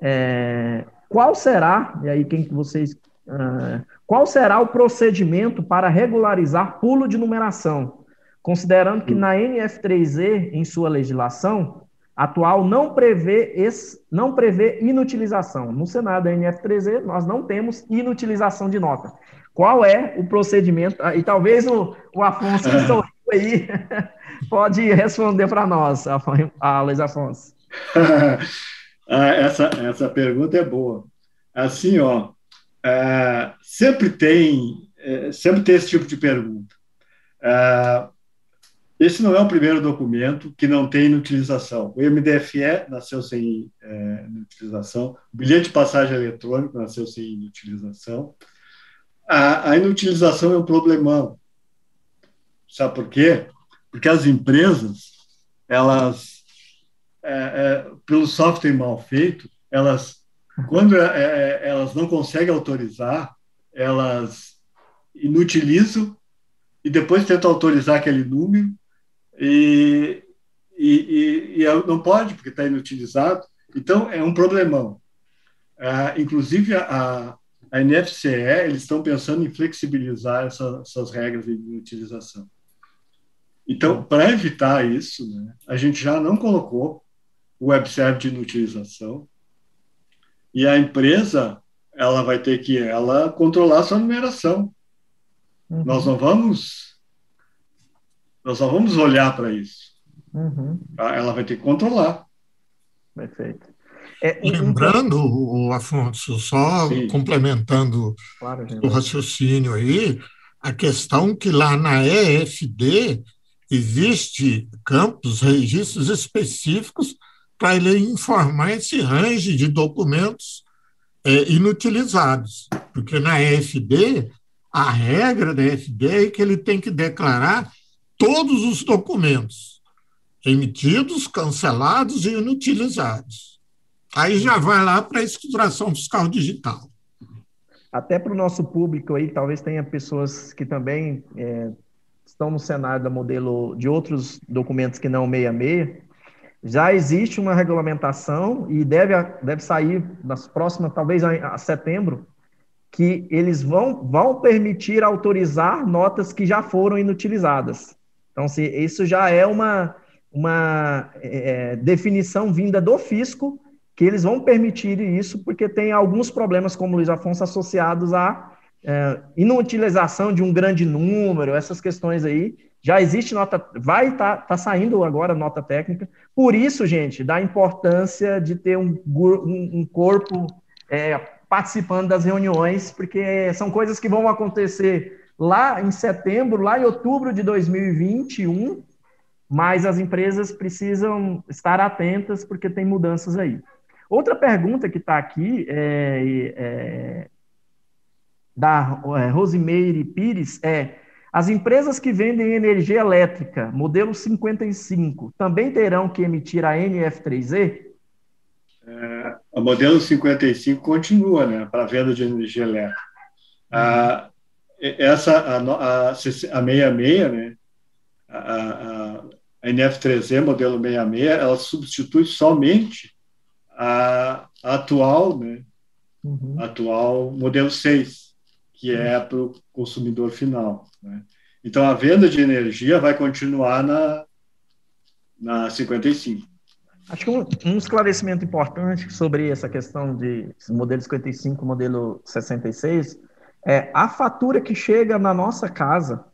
É, qual será, e aí quem que vocês, uh, qual será o procedimento para regularizar pulo de numeração, considerando que na NF3E, em sua legislação atual, não prevê, esse, não prevê inutilização. No Senado da NF3E, nós não temos inutilização de nota. Qual é o procedimento, e talvez o, o Afonso que sorriu aí pode responder para nós, a Luiz Afonso. Ah, essa, essa pergunta é boa. Assim, ó, é, sempre tem é, sempre tem esse tipo de pergunta. É, esse não é o primeiro documento que não tem inutilização. O MDFE nasceu sem é, inutilização, o bilhete de passagem eletrônico nasceu sem inutilização. A, a inutilização é um problemão. Sabe por quê? Porque as empresas, elas, é, é, pelo software mal feito, elas, quando é, é, elas não conseguem autorizar, elas inutilizam e depois tentam autorizar aquele número e, e, e, e não pode porque está inutilizado. Então, é um problemão. Ah, inclusive, a, a NFCE, eles estão pensando em flexibilizar essa, essas regras de utilização. Então, para evitar isso, né, a gente já não colocou o web server de inutilização e a empresa ela vai ter que ela controlar sua numeração. Uhum. Nós não vamos nós não vamos olhar para isso. Uhum. Tá? Ela vai ter que controlar. Perfeito. É, Lembrando, o Afonso, só Sim. complementando claro, o raciocínio aí, a questão que lá na EFD existe campos, registros específicos para ele informar esse range de documentos é, inutilizados, porque na EFD, a regra da EFD é que ele tem que declarar todos os documentos emitidos, cancelados e inutilizados. Aí já vai lá para a escrituração fiscal digital. Até para o nosso público aí, talvez tenha pessoas que também é, estão no cenário da modelo de outros documentos que não 66. Já existe uma regulamentação e deve, deve sair nas próximas, talvez a, a setembro, que eles vão, vão permitir autorizar notas que já foram inutilizadas. Então, se, isso já é uma, uma é, definição vinda do fisco que eles vão permitir isso porque tem alguns problemas, como Luiz Afonso, associados à é, inutilização de um grande número, essas questões aí. Já existe nota, vai estar tá, tá saindo agora nota técnica. Por isso, gente, da importância de ter um, um, um corpo é, participando das reuniões, porque são coisas que vão acontecer lá em setembro, lá em outubro de 2021, mas as empresas precisam estar atentas porque tem mudanças aí. Outra pergunta que está aqui é, é, da é, Rosimeire Pires é: as empresas que vendem energia elétrica, modelo 55, também terão que emitir a NF3E? É, o modelo 55 continua, né, para venda de energia elétrica. A, essa, a, a, a 66, né, a, a, a NF3E, modelo 66, ela substitui somente a, atual, né, uhum. atual modelo 6, que é para o consumidor final. Né? Então, a venda de energia vai continuar na, na 55. Acho que um, um esclarecimento importante sobre essa questão de modelo 55, modelo 66, é a fatura que chega na nossa casa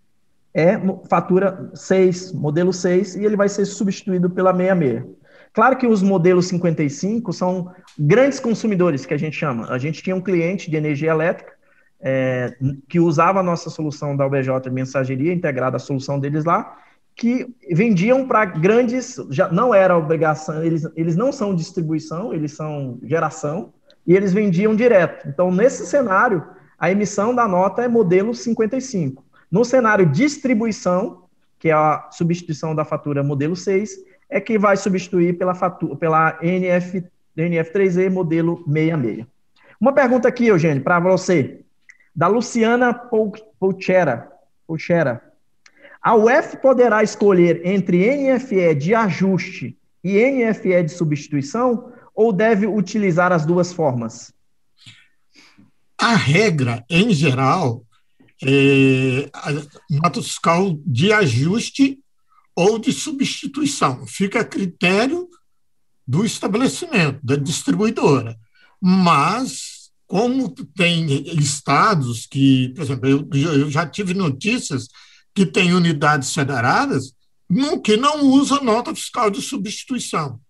é fatura 6, modelo 6, e ele vai ser substituído pela 66. Claro que os modelos 55 são grandes consumidores, que a gente chama. A gente tinha um cliente de energia elétrica é, que usava a nossa solução da UBJ mensageria integrada à solução deles lá, que vendiam para grandes, já não era obrigação, eles, eles não são distribuição, eles são geração, e eles vendiam direto. Então, nesse cenário, a emissão da nota é modelo 55. No cenário distribuição, que é a substituição da fatura modelo 6, é que vai substituir pela, fatura, pela NF, NF3E modelo 66. Uma pergunta aqui, Eugênio, para você, da Luciana Pouchera. A UF poderá escolher entre NFE de ajuste e NFE de substituição ou deve utilizar as duas formas? A regra, em geral, é nota fiscal de ajuste ou de substituição. Fica a critério do estabelecimento, da distribuidora. Mas como tem estados que, por exemplo, eu, eu já tive notícias que tem unidades federadas que não usa nota fiscal de substituição.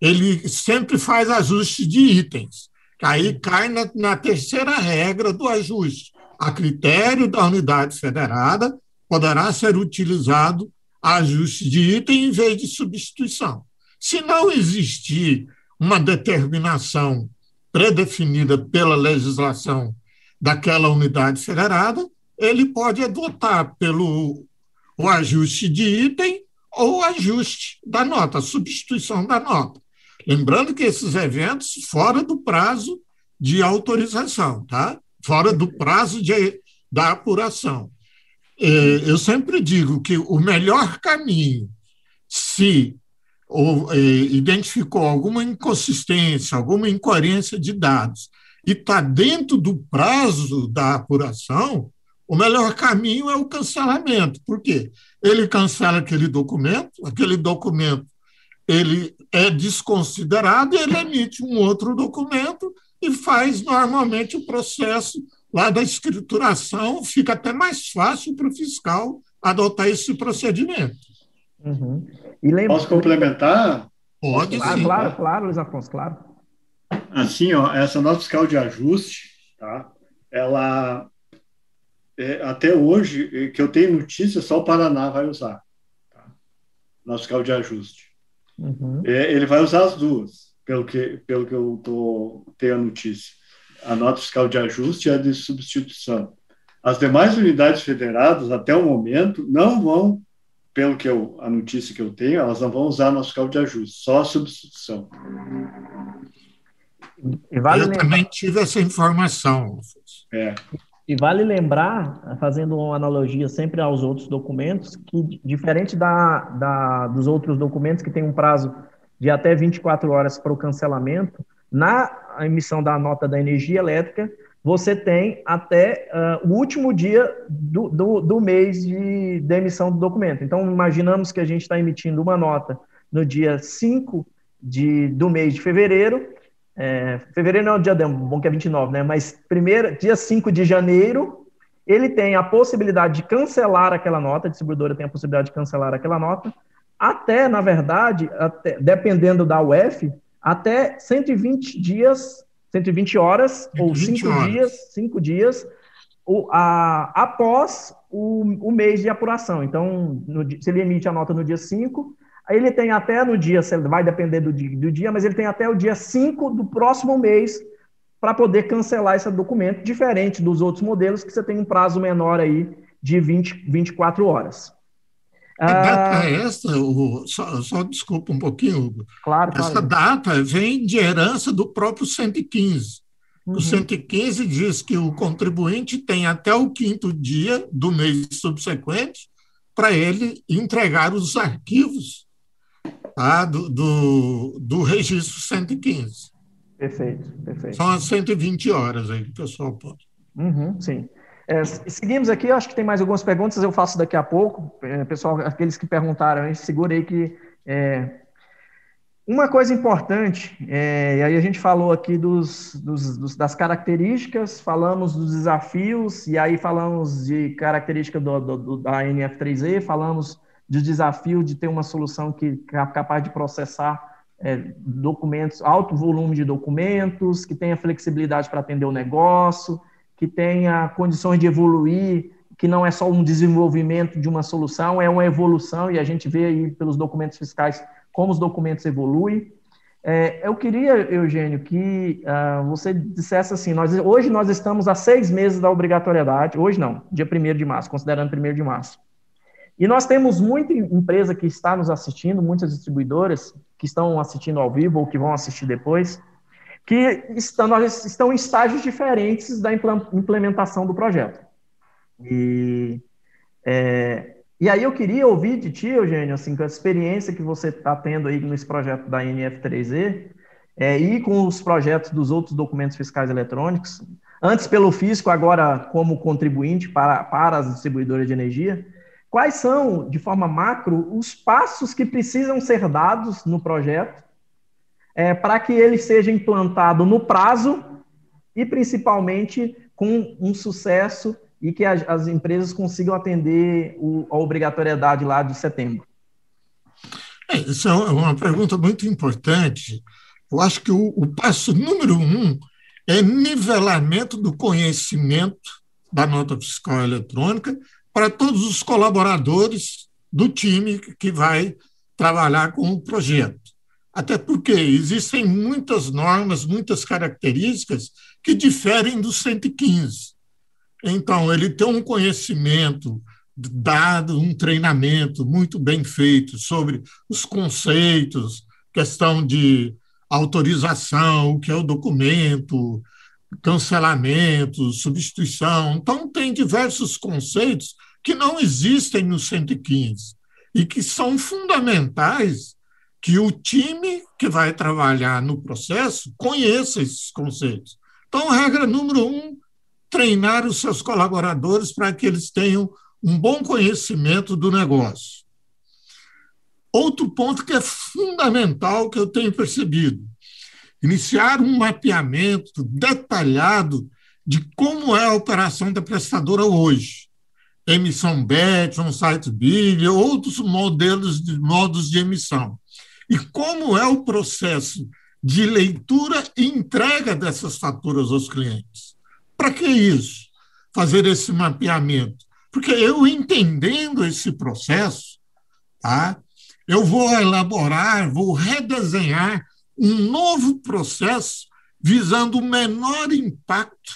Ele sempre faz ajuste de itens. Aí cai na, na terceira regra do ajuste. A critério da unidade federada, poderá ser utilizado ajuste de item em vez de substituição. Se não existir uma determinação predefinida pela legislação daquela unidade federada, ele pode adotar pelo o ajuste de item ou ajuste da nota, substituição da nota. Lembrando que esses eventos fora do prazo de autorização, tá? Fora do prazo de, da apuração. É, eu sempre digo que o melhor caminho, se é, identificou alguma inconsistência, alguma incoerência de dados, e está dentro do prazo da apuração, o melhor caminho é o cancelamento. Por quê? Ele cancela aquele documento, aquele documento ele é desconsiderado ele emite um outro documento e faz normalmente o processo lá da escrituração, fica até mais fácil para o fiscal adotar esse procedimento. Uhum. Lembra... Posso complementar? Pode, claro, sim. Claro, claro, Luiz Afonso, claro. Assim, ó, essa nota fiscal de ajuste, tá? ela, é, até hoje, é, que eu tenho notícia, só o Paraná vai usar. Tá? Nota fiscal de ajuste. Uhum. É, ele vai usar as duas, pelo que, pelo que eu tô, tenho a notícia. A nota fiscal de ajuste e a de substituição. As demais unidades federadas, até o momento, não vão pelo que eu, a notícia que eu tenho, elas não vão usar nosso fiscal de ajuste, só a substituição. Vale eu lembrar... também tive essa informação. É. E vale lembrar, fazendo uma analogia sempre aos outros documentos, que diferente da, da, dos outros documentos que tem um prazo de até 24 horas para o cancelamento, na emissão da nota da energia elétrica, você tem até uh, o último dia do, do, do mês de, de, emissão do documento. Então, imaginamos que a gente está emitindo uma nota no dia 5 de, do mês de fevereiro. É, fevereiro não é o dia bom que é 29, né? Mas primeiro, dia 5 de janeiro, ele tem a possibilidade de cancelar aquela nota, a distribuidora tem a possibilidade de cancelar aquela nota, até, na verdade, até, dependendo da UF, até 120 dias 120 horas 120 ou 5 horas. dias, cinco dias o, a, após o, o mês de apuração. Então, no, se ele emite a nota no dia 5, aí ele tem até no dia, vai depender do dia, do dia, mas ele tem até o dia 5 do próximo mês para poder cancelar esse documento, diferente dos outros modelos, que você tem um prazo menor aí de 20, 24 horas. A data ah, essa, o, só, só, desculpa um pouquinho, Hugo. Claro, Essa claro. data vem de herança do próprio 115. Uhum. O 115 diz que o contribuinte tem até o quinto dia do mês subsequente para ele entregar os arquivos tá, do, do, do registro 115. Perfeito, perfeito. São as 120 horas aí que o pessoal pode. Uhum, sim. É, seguimos aqui, acho que tem mais algumas perguntas, eu faço daqui a pouco. É, pessoal, aqueles que perguntaram, segura aí que. É, uma coisa importante, é, e aí a gente falou aqui dos, dos, dos, das características, falamos dos desafios, e aí falamos de característica do, do, do, da NF3E, falamos de desafio de ter uma solução que capaz de processar é, documentos, alto volume de documentos, que tenha flexibilidade para atender o negócio, que tenha condições de evoluir, que não é só um desenvolvimento de uma solução, é uma evolução, e a gente vê aí pelos documentos fiscais como os documentos evoluem. É, eu queria, Eugênio, que uh, você dissesse assim: nós, hoje nós estamos a seis meses da obrigatoriedade, hoje não, dia 1 de março, considerando 1 de março. E nós temos muita empresa que está nos assistindo, muitas distribuidoras que estão assistindo ao vivo ou que vão assistir depois, que estão, nós, estão em estágios diferentes da implementação do projeto. E, é, e aí eu queria ouvir de ti, Eugênio, assim, com a experiência que você está tendo aí nesse projeto da NF3E é, e com os projetos dos outros documentos fiscais eletrônicos, antes pelo fisco, agora como contribuinte para, para as distribuidoras de energia, quais são, de forma macro, os passos que precisam ser dados no projeto é, para que ele seja implantado no prazo e principalmente com um sucesso e que as, as empresas consigam atender o, a obrigatoriedade lá de setembro? É, isso é uma pergunta muito importante. Eu acho que o, o passo número um é nivelamento do conhecimento da nota fiscal eletrônica para todos os colaboradores do time que vai trabalhar com o projeto. Até porque existem muitas normas, muitas características que diferem do 115. Então, ele tem um conhecimento dado, um treinamento muito bem feito sobre os conceitos, questão de autorização, o que é o documento, cancelamento, substituição. Então, tem diversos conceitos que não existem no 115 e que são fundamentais que o time que vai trabalhar no processo conheça esses conceitos. Então, regra número um, treinar os seus colaboradores para que eles tenham um bom conhecimento do negócio. Outro ponto que é fundamental que eu tenho percebido: iniciar um mapeamento detalhado de como é a operação da prestadora hoje. Emissão BET, on-site bid, outros modelos de modos de emissão. E como é o processo de leitura e entrega dessas faturas aos clientes. Para que isso? Fazer esse mapeamento. Porque eu entendendo esse processo, tá? eu vou elaborar, vou redesenhar um novo processo visando o menor impacto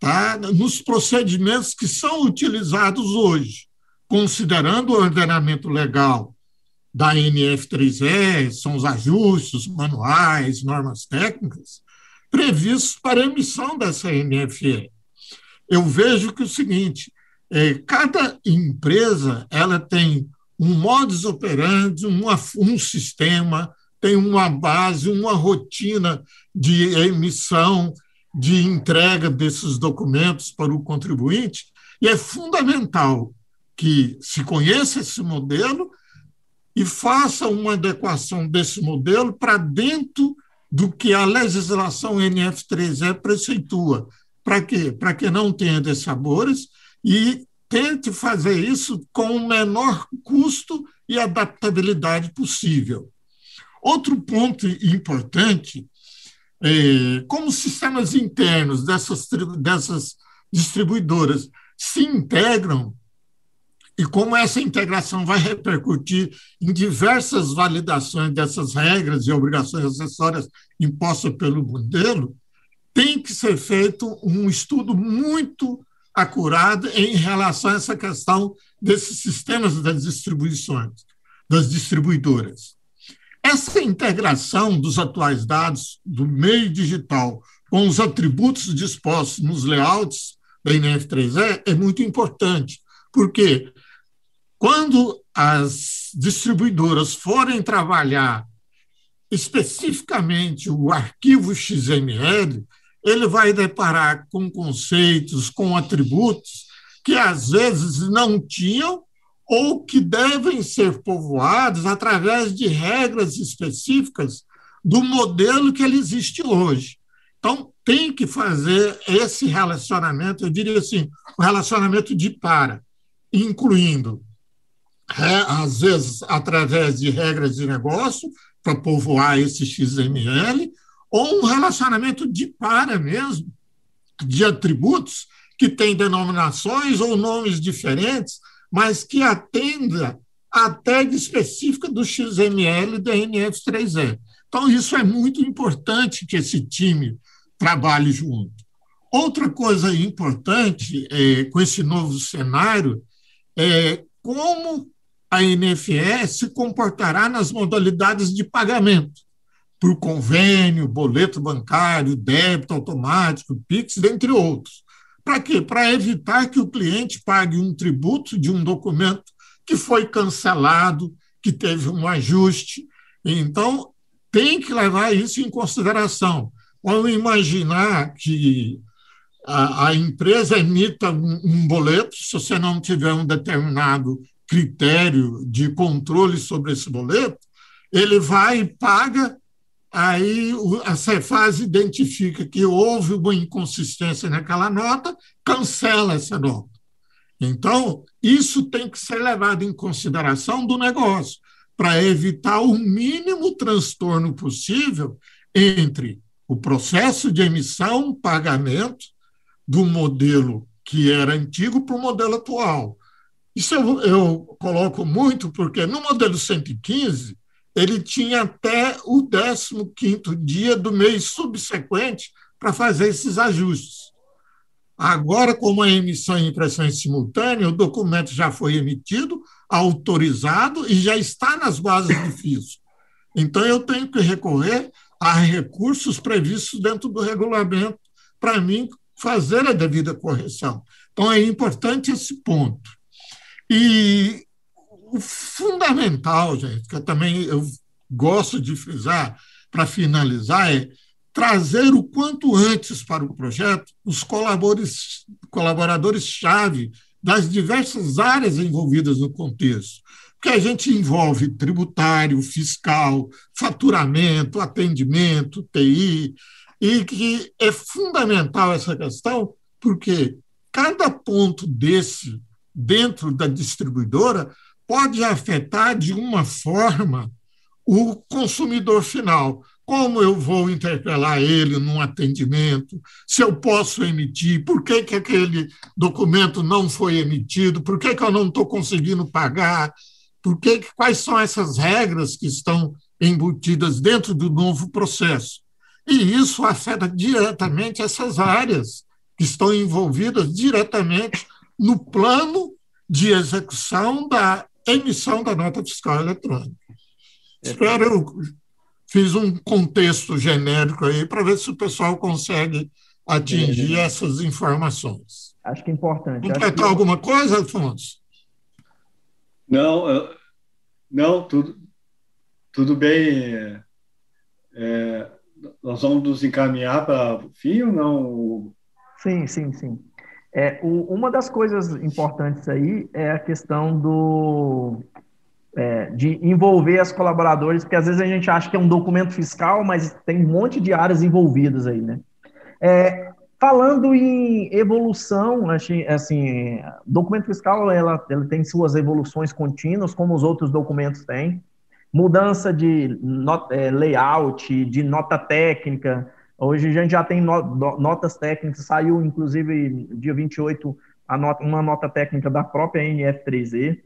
tá, nos procedimentos que são utilizados hoje, considerando o ordenamento legal da NF3E, são os ajustes manuais, normas técnicas, previstos para a emissão dessa NFE. Eu vejo que é o seguinte, é, cada empresa ela tem um modus operandi, uma, um sistema, tem uma base, uma rotina de emissão, de entrega desses documentos para o contribuinte, e é fundamental que se conheça esse modelo e faça uma adequação desse modelo para dentro do que a legislação NF3E preceitua. Para quê? Para que não tenha dessabores e tente fazer isso com o menor custo e adaptabilidade possível. Outro ponto importante é como os sistemas internos dessas, dessas distribuidoras se integram e como essa integração vai repercutir em diversas validações dessas regras e obrigações acessórias impostas pelo modelo, tem que ser feito um estudo muito acurado em relação a essa questão desses sistemas das distribuições, das distribuidoras. Essa integração dos atuais dados do meio digital com os atributos dispostos nos layouts da NF3E é muito importante, porque quando as distribuidoras forem trabalhar especificamente o arquivo XML, ele vai deparar com conceitos, com atributos que às vezes não tinham ou que devem ser povoados através de regras específicas do modelo que ele existe hoje. Então, tem que fazer esse relacionamento, eu diria assim, o um relacionamento de para, incluindo, às vezes, através de regras de negócio, para povoar esse XML, ou um relacionamento de para mesmo, de atributos que têm denominações ou nomes diferentes, mas que atenda à tag específica do XML da NF3E. Então, isso é muito importante que esse time trabalhe junto. Outra coisa importante é, com esse novo cenário é como a NFE se comportará nas modalidades de pagamento, por convênio, boleto bancário, débito automático, PIX, dentre outros. Para quê? Para evitar que o cliente pague um tributo de um documento que foi cancelado, que teve um ajuste. Então, tem que levar isso em consideração. Vamos imaginar que a, a empresa emita um, um, boleto, se você não tiver um determinado critério de controle sobre esse boleto, ele vai e paga aí a Cefaz identifica que houve uma inconsistência naquela nota, cancela essa nota. Então, isso tem que ser levado em consideração do negócio, para evitar o mínimo transtorno possível entre o processo de emissão, pagamento do modelo que era antigo para o modelo atual. Isso eu, eu coloco muito porque no modelo 115 ele tinha até o 15º dia do mês subsequente para fazer esses ajustes. Agora, como a emissão e impressão simultânea, o documento já foi emitido, autorizado e já está nas bases do FISO. Então, eu tenho que recorrer a recursos previstos dentro do regulamento para mim fazer a devida correção. Então, é importante esse ponto. E o fundamental, gente, que eu também eu gosto de frisar para finalizar, é trazer o quanto antes para o projeto os colaboradores, colaboradores-chave das diversas áreas envolvidas no contexto. Porque a gente envolve tributário, fiscal, faturamento, atendimento, TI, e que é fundamental essa questão, porque cada ponto desse dentro da distribuidora pode afetar de uma forma o consumidor final. Como eu vou interpelar ele num atendimento, se eu posso emitir, por que, que aquele documento não foi emitido, por que, que eu não estou conseguindo pagar, por que, quais são essas regras que estão embutidas dentro do novo processo. E isso afeta diretamente essas áreas que estão envolvidas diretamente no plano de execução da emissão da nota fiscal eletrônica. Espero fiz um contexto genérico aí para ver se o pessoal consegue atingir essas informações. Acho que é importante. Completar que... alguma coisa, Afonso? Não, não, tudo, tudo bem. É, é, nós vamos nos encaminhar para o fim ou não? Sim, sim, sim. É, o, uma das coisas importantes aí é a questão do é, de envolver as colaboradores, porque às vezes a gente acha que é um documento fiscal, mas tem um monte de áreas envolvidas aí, né? É, falando em evolução, assim, documento fiscal ela, ela tem suas evoluções contínuas, como os outros documentos têm. Mudança de not, é, layout, de nota técnica. Hoje a gente já tem no, notas técnicas, saiu inclusive dia 28 a nota, uma nota técnica da própria NF3E.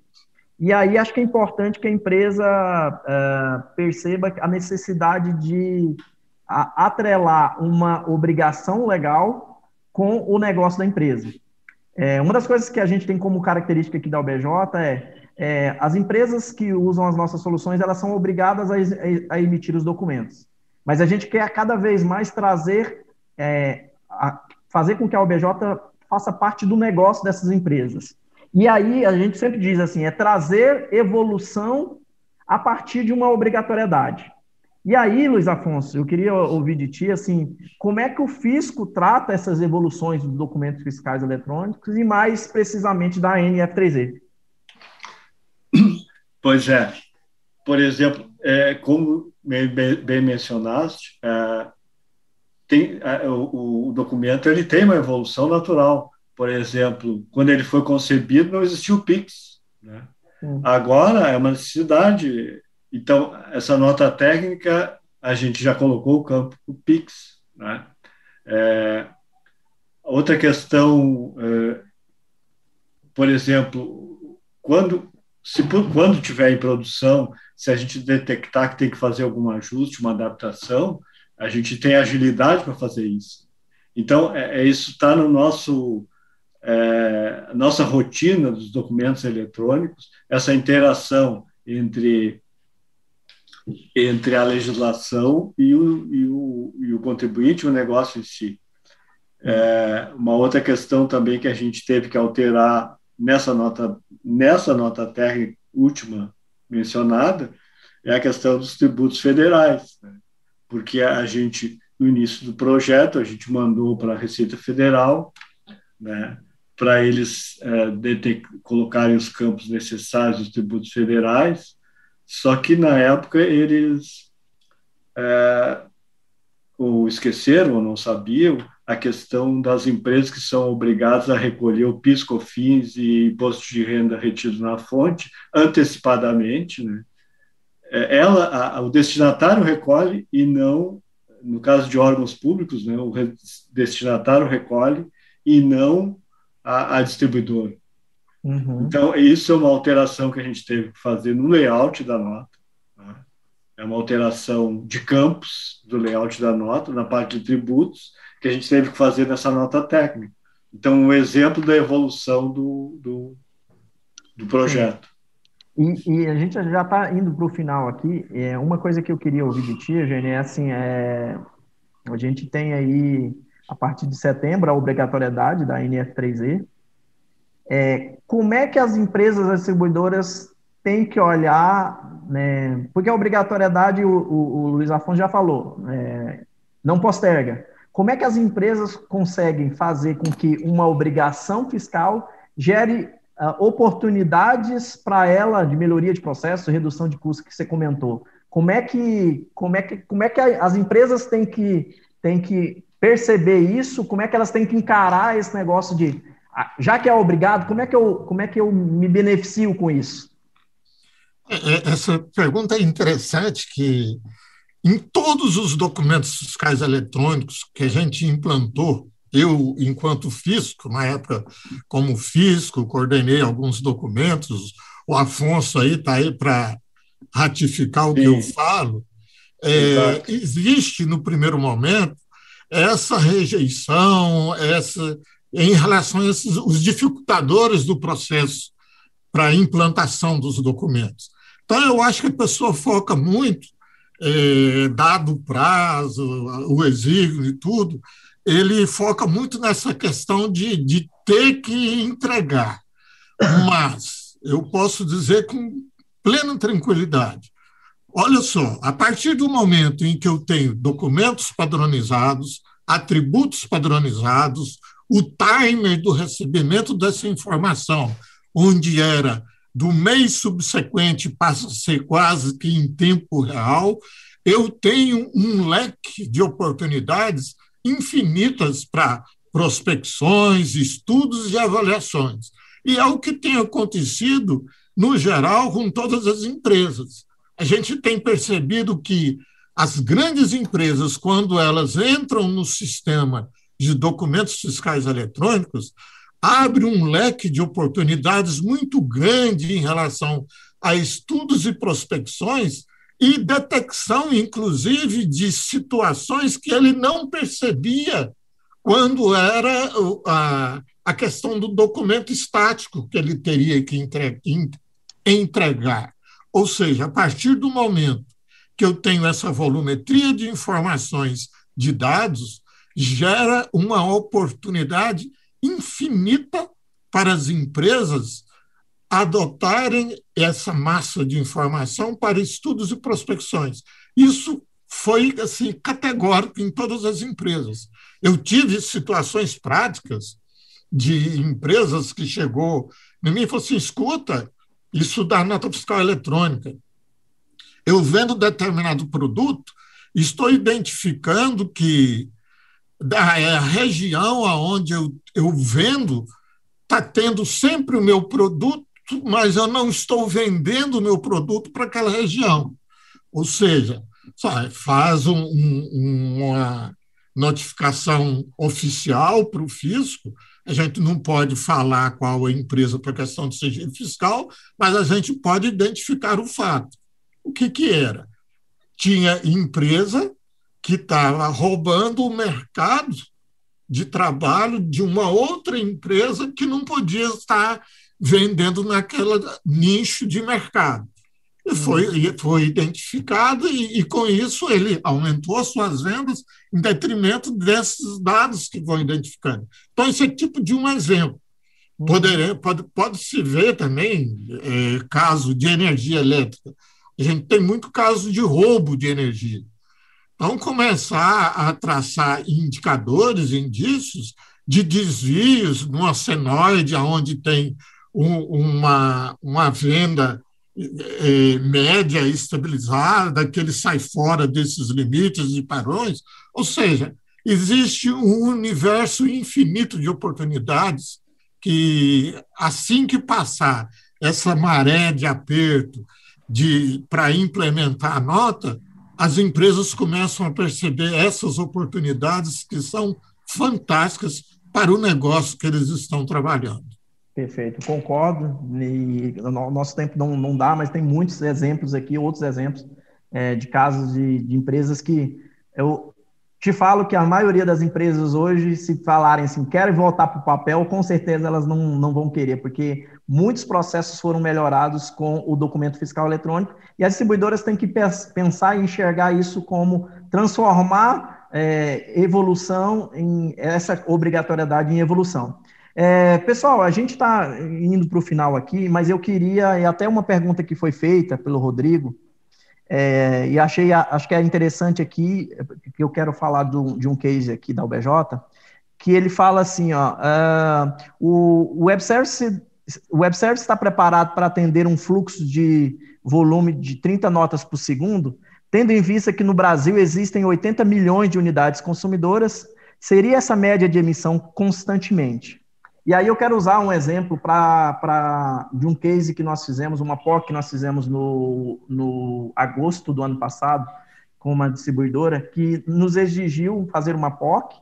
E aí acho que é importante que a empresa uh, perceba a necessidade de atrelar uma obrigação legal com o negócio da empresa. É, uma das coisas que a gente tem como característica aqui da OBJ é, é as empresas que usam as nossas soluções elas são obrigadas a, a emitir os documentos. Mas a gente quer cada vez mais trazer, é, a, fazer com que a OBJ faça parte do negócio dessas empresas. E aí a gente sempre diz assim, é trazer evolução a partir de uma obrigatoriedade. E aí, Luiz Afonso, eu queria ouvir de ti assim, como é que o fisco trata essas evoluções dos documentos fiscais eletrônicos e mais precisamente da NF3E? Pois é. Por exemplo, é, como bem, mencionaste, é, tem, é, o, o documento ele tem uma evolução natural por exemplo, quando ele foi concebido, não existia o PIX. Né? Hum. Agora é uma necessidade. Então, essa nota técnica, a gente já colocou o campo o PIX. Né? É, outra questão, é, por exemplo, quando, se, quando tiver em produção, se a gente detectar que tem que fazer algum ajuste, uma adaptação, a gente tem agilidade para fazer isso. Então, é, é isso está no nosso é, nossa rotina dos documentos eletrônicos, essa interação entre entre a legislação e o, e o, e o contribuinte, o negócio em si. É, uma outra questão também que a gente teve que alterar nessa nota, nessa nota técnica última mencionada é a questão dos tributos federais, né? porque a gente, no início do projeto, a gente mandou para a Receita Federal, né, para eles é, colocarem os campos necessários dos tributos federais, só que na época eles é, ou esqueceram ou não sabiam a questão das empresas que são obrigadas a recolher o PIS, COFINS e imposto de renda retido na fonte antecipadamente, né? É, ela, a, o destinatário recolhe e não, no caso de órgãos públicos, né, o destinatário recolhe e não a, a distribuidora. Uhum. Então, isso é uma alteração que a gente teve que fazer no layout da nota. Né? É uma alteração de campos do layout da nota, na parte de tributos, que a gente teve que fazer nessa nota técnica. Então, um exemplo da evolução do, do, do projeto. E, e, a gente já está indo para o final aqui. É, uma coisa que eu queria ouvir de ti, Eugênio, é assim, é, a gente tem aí, a partir de setembro, a obrigatoriedade da NF3E. É, como é que as empresas distribuidoras têm que olhar, né, porque a obrigatoriedade, o, o, o Luiz Afonso já falou, é, não posterga. Como é que as empresas conseguem fazer com que uma obrigação fiscal gere uh, oportunidades para ela de melhoria de processo, redução de custos que você comentou? Como é que, como é que, como é que as empresas têm que, têm que perceber isso? Como é que elas têm que encarar esse negócio de, ah, já que é obrigado, como é que eu, como é que eu me beneficio com isso? É, é, essa pergunta é interessante que em todos os documentos fiscais eletrônicos que a gente implantou, eu, enquanto fisco, na época, como fisco, coordenei alguns documentos, o Afonso aí está aí para ratificar o Sim. que eu falo, é, existe, no primeiro momento, essa rejeição, essa em relação a esses, os dificultadores do processo para a implantação dos documentos. Então, eu acho que a pessoa foca muito é, dado o prazo, o exílio e tudo, ele foca muito nessa questão de, de ter que entregar. Mas eu posso dizer com plena tranquilidade: olha só, a partir do momento em que eu tenho documentos padronizados, atributos padronizados, o timer do recebimento dessa informação, onde era do mês subsequente passa a ser quase que em tempo real, eu tenho um leque de oportunidades infinitas para prospecções, estudos e avaliações. E é o que tem acontecido, no geral, com todas as empresas. A gente tem percebido que as grandes empresas, quando elas entram no sistema de documentos fiscais eletrônicos, abre um leque de oportunidades muito grande em relação a estudos e prospecções e detecção, inclusive, de situações que ele não percebia quando era a, a questão do documento estático que ele teria que entre, entregar. Ou seja, a partir do momento que eu tenho essa volumetria de informações de dados, gera uma oportunidade infinita para as empresas adotarem essa massa de informação para estudos e prospecções. Isso foi assim categórico em todas as empresas. Eu tive situações práticas de empresas que chegou em mim e falou assim: escuta, isso dá nota fiscal eletrônica. Eu vendo determinado produto, estou identificando que da é região aonde eu, eu vendo está tendo sempre o meu produto, mas eu não estou vendendo o meu produto para aquela região. Ou seja, faz um, um, uma notificação oficial para o fisco. A gente não pode falar qual a empresa para questão de sigilo fiscal, mas a gente pode identificar o fato. O que, que era? Tinha empresa que estava roubando o mercado de trabalho de uma outra empresa que não podia estar vendendo naquele nicho de mercado. E foi, uhum. foi identificado, e, e, com isso ele aumentou suas vendas em detrimento desses dados que vão identificando. Então, esse é tipo de um exemplo. Uhum. Poder, pode, pode se ver também é, caso de energia elétrica. A gente tem muito caso de roubo de energia. Então, começar a traçar indicadores, indícios de desvios numa senoide, onde tem um, uma, uma venda é, média estabilizada, que ele sai fora desses limites e parões. Ou seja, existe um universo infinito de oportunidades que, assim que passar essa maré de aperto de para implementar a nota, as empresas começam a perceber essas oportunidades que são fantásticas para o negócio que eles estão trabalhando. Perfeito, concordo. E nosso tempo não, não dá, mas tem muitos exemplos aqui, outros exemplos é, de casos de, de, empresas que eu te falo que a maioria das empresas hoje, se falarem assim, querem voltar para o papel, com certeza elas não, não vão querer, porque muitos processos foram melhorados com o documento fiscal eletrônico e as distribuidoras têm que pensar e enxergar isso como transformar é, evolução em essa obrigatoriedade em evolução. É, pessoal, a gente está indo para o final aqui, mas eu queria, e até uma pergunta que foi feita pelo Rodrigo, é, e achei, acho que é interessante aqui, que eu quero falar do, de um case aqui da UBJ, que ele fala assim, ó, uh, o, Web Service, o Web Service está preparado para atender um fluxo de volume de 30 notas por segundo, tendo em vista que no Brasil existem 80 milhões de unidades consumidoras, seria essa média de emissão constantemente. E aí eu quero usar um exemplo pra, de um case que nós fizemos, uma POC que nós fizemos no, no agosto do ano passado, com uma distribuidora, que nos exigiu fazer uma POC,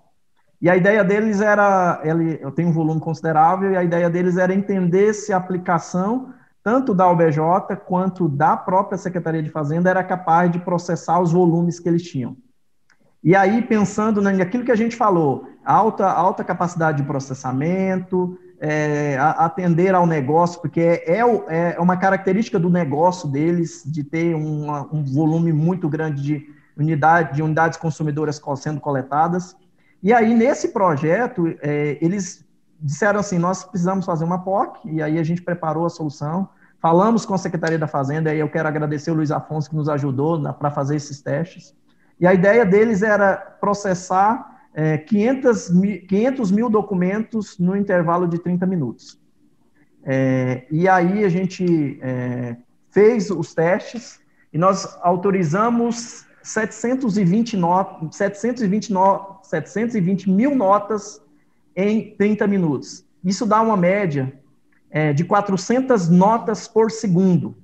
e a ideia deles era, ele, eu tenho um volume considerável, e a ideia deles era entender se a aplicação, tanto da OBJ quanto da própria Secretaria de Fazenda, era capaz de processar os volumes que eles tinham. E aí, pensando naquilo que a gente falou, alta, alta capacidade de processamento, é, atender ao negócio, porque é, é, é, uma característica do negócio deles de ter uma, um volume muito grande de, unidade, de unidades consumidoras sendo coletadas. E aí, nesse projeto, é, eles disseram assim: nós precisamos fazer uma POC, e aí a gente preparou a solução. Falamos com a Secretaria da Fazenda, e eu quero agradecer o Luiz Afonso que nos ajudou para fazer esses testes. E a ideia deles era processar é, 500, mil, 500 mil documentos no intervalo de 30 minutos. É, e aí a gente é, fez os testes e nós autorizamos 720, not, 720, no, 720 mil notas em 30 minutos. Isso dá uma média é, de 400 notas por segundo.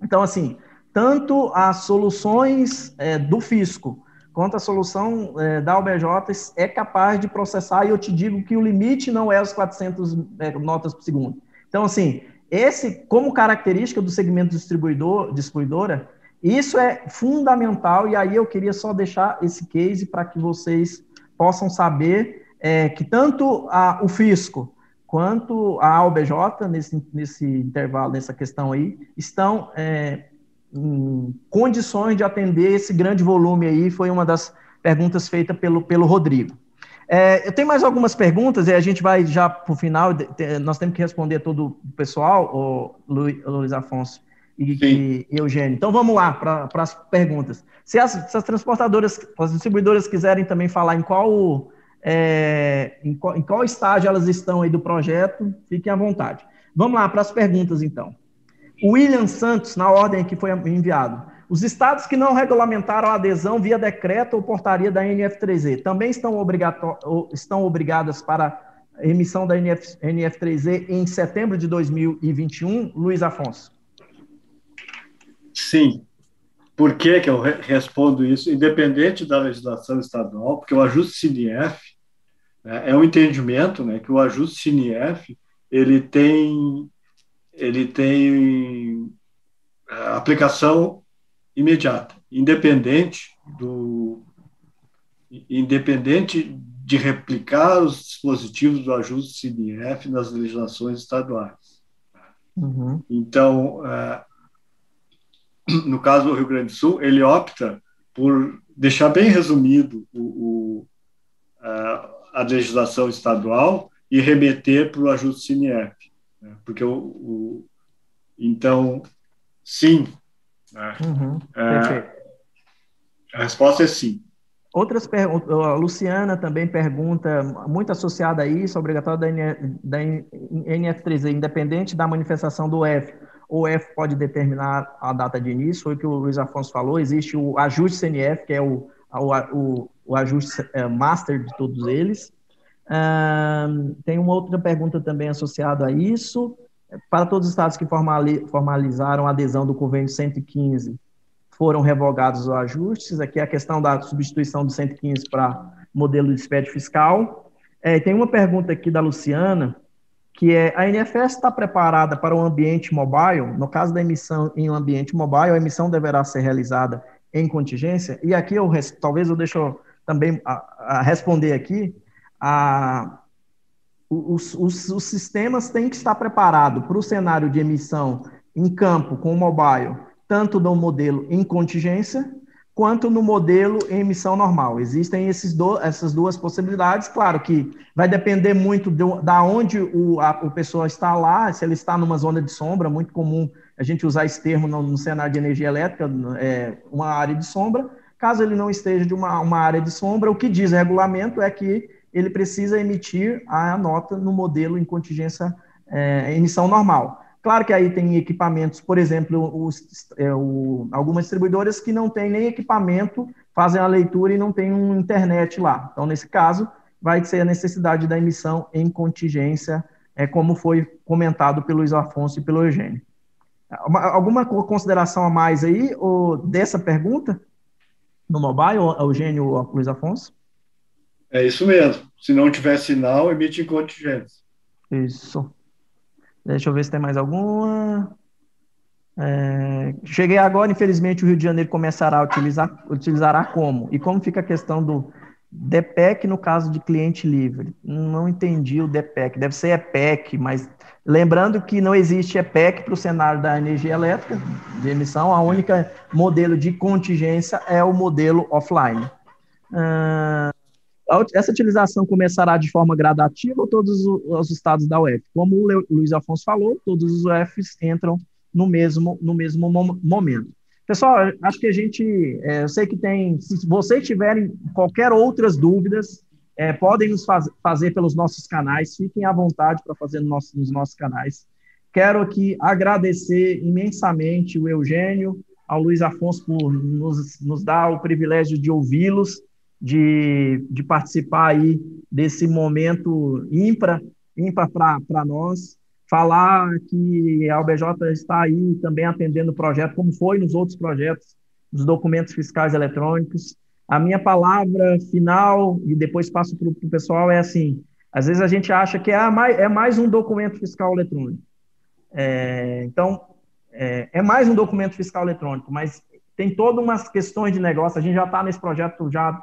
Então, assim, tanto as soluções é, do fisco quanto a solução é, da UBJ é capaz de processar, e eu te digo que o limite não é os 400 é, notas por segundo. Então, assim, esse, como característica do segmento distribuidor, distribuidora, isso é fundamental, e aí eu queria só deixar esse case para que vocês possam saber é, que tanto a, o fisco quanto a UBJ, nesse, nesse intervalo, nessa questão aí, estão é, em condições de atender esse grande volume aí? Foi uma das perguntas feitas pelo, pelo Rodrigo. É, eu tenho mais algumas perguntas e a gente vai já para o final. Nós temos que responder todo o pessoal, o Luiz Afonso e, e, Eugênio. Então vamos lá para as perguntas. Se as, se as, transportadoras, as distribuidoras quiserem também falar em qual, é, em qual, em qual estágio elas estão aí do projeto, fiquem à vontade. Vamos lá para as perguntas então. William Santos, na ordem que foi enviado. Os estados que não regulamentaram a adesão via decreto ou portaria da NF3E também estão, estão obrigadas para emissão da NF, NF3E em setembro de 2021? Luiz Afonso. Sim. Por que, que eu respondo isso? Independente da legislação estadual, porque o ajuste CINIF né, é um entendimento né, que o ajuste CINIF ele tem ele tem é, aplicação imediata, independente do independente de replicar os dispositivos do ajuste CNF nas legislações estaduais. Uhum. Então, é, no caso do Rio Grande do Sul, ele opta por deixar bem resumido o, o a, a legislação estadual e remeter para o ajuste CNF. Né? Porque o, o, então, sim. Né? Uhum, é, a resposta é sim. Outras perguntas, a Luciana também pergunta, muito associada a isso, obrigatório da, NF, da NF3, independente da manifestação do F, o F pode determinar a data de início, foi o que o Luiz Afonso falou, existe o ajuste CNF, que é o, o, o ajuste é, master de todos eles. tem uma outra pergunta também associada a isso. Para todos os estados que formalizaram a adesão do convênio 115, foram revogados os ajustes. Aqui é a questão da substituição do 115 para modelo de despede fiscal. É, tem uma pergunta aqui da Luciana, que é a NFS está preparada para o ambiente mobile? No caso da emissão em um ambiente mobile, a emissão deverá ser realizada em contingência? E aqui eu talvez eu deixo também a, a responder aqui. A, os, os, os sistemas têm que estar preparados para o cenário de emissão em campo com o mobile, tanto no modelo em contingência quanto no modelo em emissão normal. Existem esses do, essas duas possibilidades. Claro que vai depender muito do, da onde o, a, o pessoa está lá, se ele está numa zona de sombra, muito comum a gente usar esse termo no, no cenário de energia elétrica, é, uma área de sombra. Caso ele não esteja de uma, uma área de sombra, o que diz o regulamento é que ele precisa emitir a nota no modelo em contingência é, emissão normal. Claro que aí tem equipamentos, por exemplo, os, é, o, algumas distribuidoras que não têm nem equipamento, fazem a leitura e não tem um internet lá. Então, nesse caso, vai ser a necessidade da emissão em contingência, é, como foi comentado pelo Luiz Afonso e pelo Eugênio. Alguma consideração a mais aí ou dessa pergunta no mobile, Eugênio ou Luiz Afonso? É isso mesmo. Se não tiver sinal, emite em contingência. Isso. Deixa eu ver se tem mais alguma. É, cheguei agora, infelizmente, o Rio de Janeiro começará a utilizar, utilizará como? E como fica a questão do DPEC no caso de cliente livre? Não entendi o DPEC, deve ser EPEC, mas lembrando que não existe EPEC para o cenário da energia elétrica de emissão, a única modelo de contingência é o modelo offline. Uh, essa utilização começará de forma gradativa ou todos os estados da UF? Como o Luiz Afonso falou, todos os UFs entram no mesmo, no mesmo momento. Pessoal, acho que a gente, é, eu sei que tem, se vocês tiverem qualquer outras dúvidas, é, podem nos faz, fazer pelos nossos canais, fiquem à vontade para fazer no nosso, nos nossos canais. Quero aqui agradecer imensamente o Eugênio, ao Luiz Afonso por nos, nos dar o privilégio de ouvi-los de, de participar aí desse momento ímpar, ímpar para nós. Falar que a UBJ está aí também atendendo o projeto, como foi nos outros projetos dos documentos fiscais eletrônicos. A minha palavra final, e depois passo para o pessoal, é assim: às vezes a gente acha que é mais, é mais um documento fiscal eletrônico. É, então, é, é, mais um documento fiscal eletrônico, mas tem todas umas questões de negócio. A gente já está nesse projeto já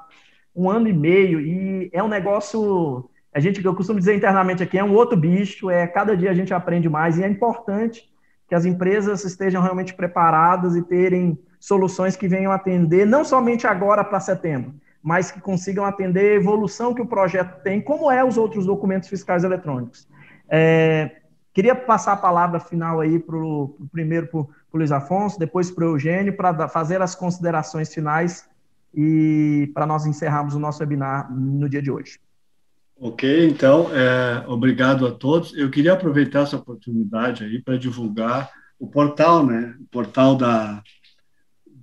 um ano e meio, e é um negócio, a gente, eu costumo dizer internamente aqui, é um outro bicho, é cada dia a gente aprende mais, e é importante que as empresas estejam realmente preparadas e terem soluções que venham atender, não somente agora para setembro, mas que consigam atender a evolução que o projeto tem, como é os outros documentos fiscais eletrônicos. É, queria passar a palavra final aí para o primeiro para o Luiz Afonso, depois para o Eugênio, para fazer as considerações finais e para nós encerrarmos o nosso webinar no dia de hoje. Ok, então, é, obrigado a todos. Eu queria aproveitar essa oportunidade aí para divulgar o portal, né? O portal da,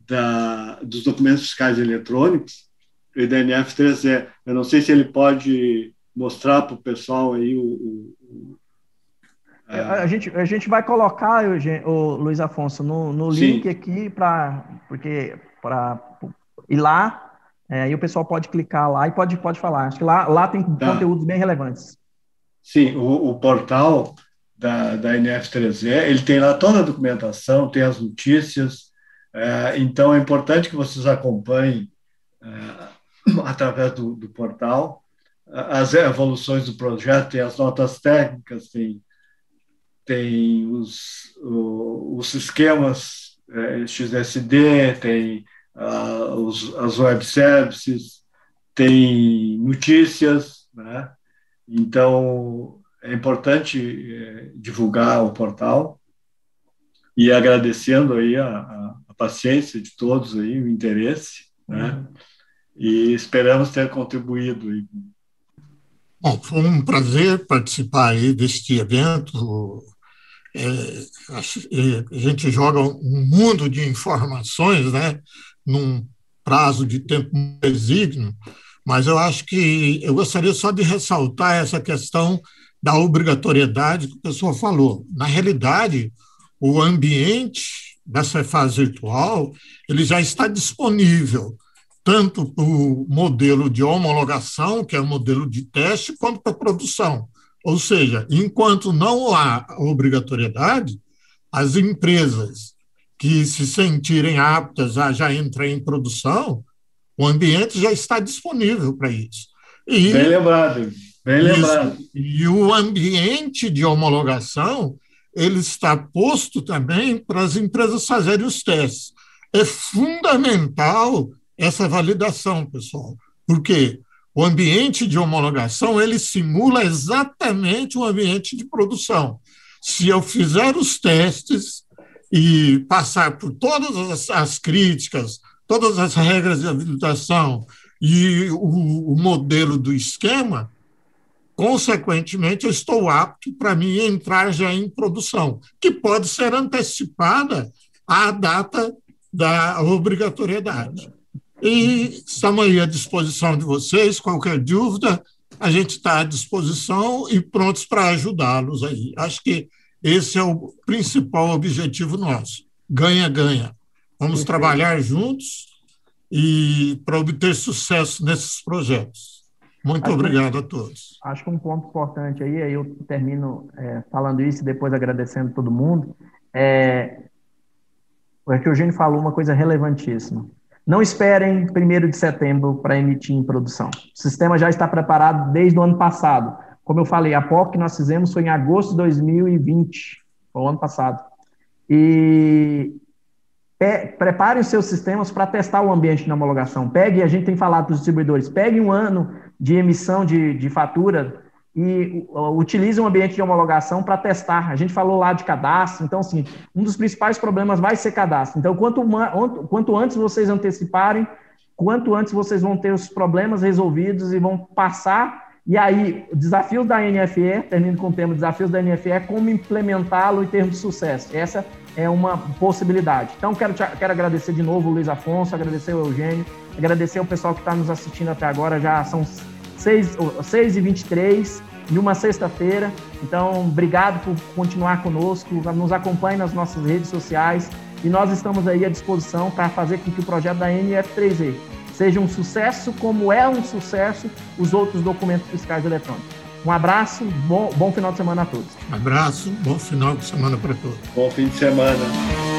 da, dos documentos fiscais eletrônicos, o IDNF 3E. Eu não sei se ele pode mostrar para o pessoal aí o, o, o é. a, gente, a gente vai colocar, o Luiz Afonso, no, no link aqui para porque para e lá, é, aí o pessoal pode clicar lá e pode, pode falar. Acho que lá, lá tem tá. conteúdos bem relevantes. Sim, o, o portal da, da NF3E, ele tem lá toda a documentação, tem as notícias, é, então é importante que vocês acompanhem é, através do, do, portal as evoluções do projeto, tem as notas técnicas, tem, tem os, os esquemas é, XSD, tem uh, os, as web services, tem notícias, né? Então, é importante é, divulgar o portal e agradecendo aí a, a, a, paciência de todos aí, o interesse, né? Uhum. E esperamos ter contribuído aí. Bom, foi um prazer participar aí deste evento é, a gente joga um mundo de informações, né, num prazo de tempo exíguo, mas eu acho que eu gostaria só de ressaltar essa questão da obrigatoriedade que o pessoal falou. Na realidade, o ambiente dessa fase virtual ele já está disponível tanto para o modelo de homologação, que é o modelo de teste, quanto para a produção. Ou seja, enquanto não há obrigatoriedade, as empresas que se sentirem aptas a já entrar em produção, o ambiente já está disponível para isso. E, bem lembrado, bem lembrado. Isso, e o ambiente de homologação ele está posto também para as empresas fazerem os testes. É fundamental essa validação, pessoal, porque o ambiente de homologação ele simula exatamente o ambiente de produção. Se eu fizer os testes e passar por todas as, as críticas, todas as regras de habilitação e o, o modelo do esquema, consequentemente, eu estou apto para mim entrar já em produção, que pode ser antecipada à data da obrigatoriedade. E estamos aí à disposição de vocês, qualquer dúvida, a gente está à disposição e prontos para ajudá-los aí. Acho que esse é o principal objetivo nosso. Ganha-ganha. Vamos Perfeito. trabalhar juntos e para obter sucesso nesses projetos. Muito acho obrigado a todos. Acho que um ponto importante aí, aí eu termino é, falando isso e depois agradecendo todo mundo, é, é que o Eugênio falou uma coisa relevantíssima. Não esperem 1 de setembro para emitir em produção. O sistema já está preparado desde o ano passado. Como eu falei, a POC que nós fizemos foi em agosto de 2020, foi o ano passado. E preparem os seus sistemas para testar o ambiente de homologação. Pegue, a gente tem falado para os distribuidores, pegue um ano de emissão de, de fatura e utilize um ambiente de homologação para testar. A gente falou lá de cadastro, então, assim, um dos principais problemas vai ser cadastro. Então, quanto, quanto antes vocês anteciparem, quanto antes vocês vão ter os problemas resolvidos e vão passar. E aí, desafios da NFE, termino com o tema desafios da NFE, é como implementá-lo em termos de sucesso. Essa é uma possibilidade. Então, quero, te, quero agradecer de novo o Luiz Afonso, agradecer o Eugênio, agradecer o pessoal que está nos assistindo até agora, já são 6, 6 e 23 de uma sexta-feira. Então, obrigado por continuar conosco, nos acompanhe nas nossas redes sociais e nós estamos aí à disposição para fazer com que o projeto da NF3E seja um sucesso, como é um sucesso os outros documentos fiscais eletrônicos. Um abraço, bom, bom final de semana a todos. Um abraço, bom final de semana para todos. Bom fim de semana.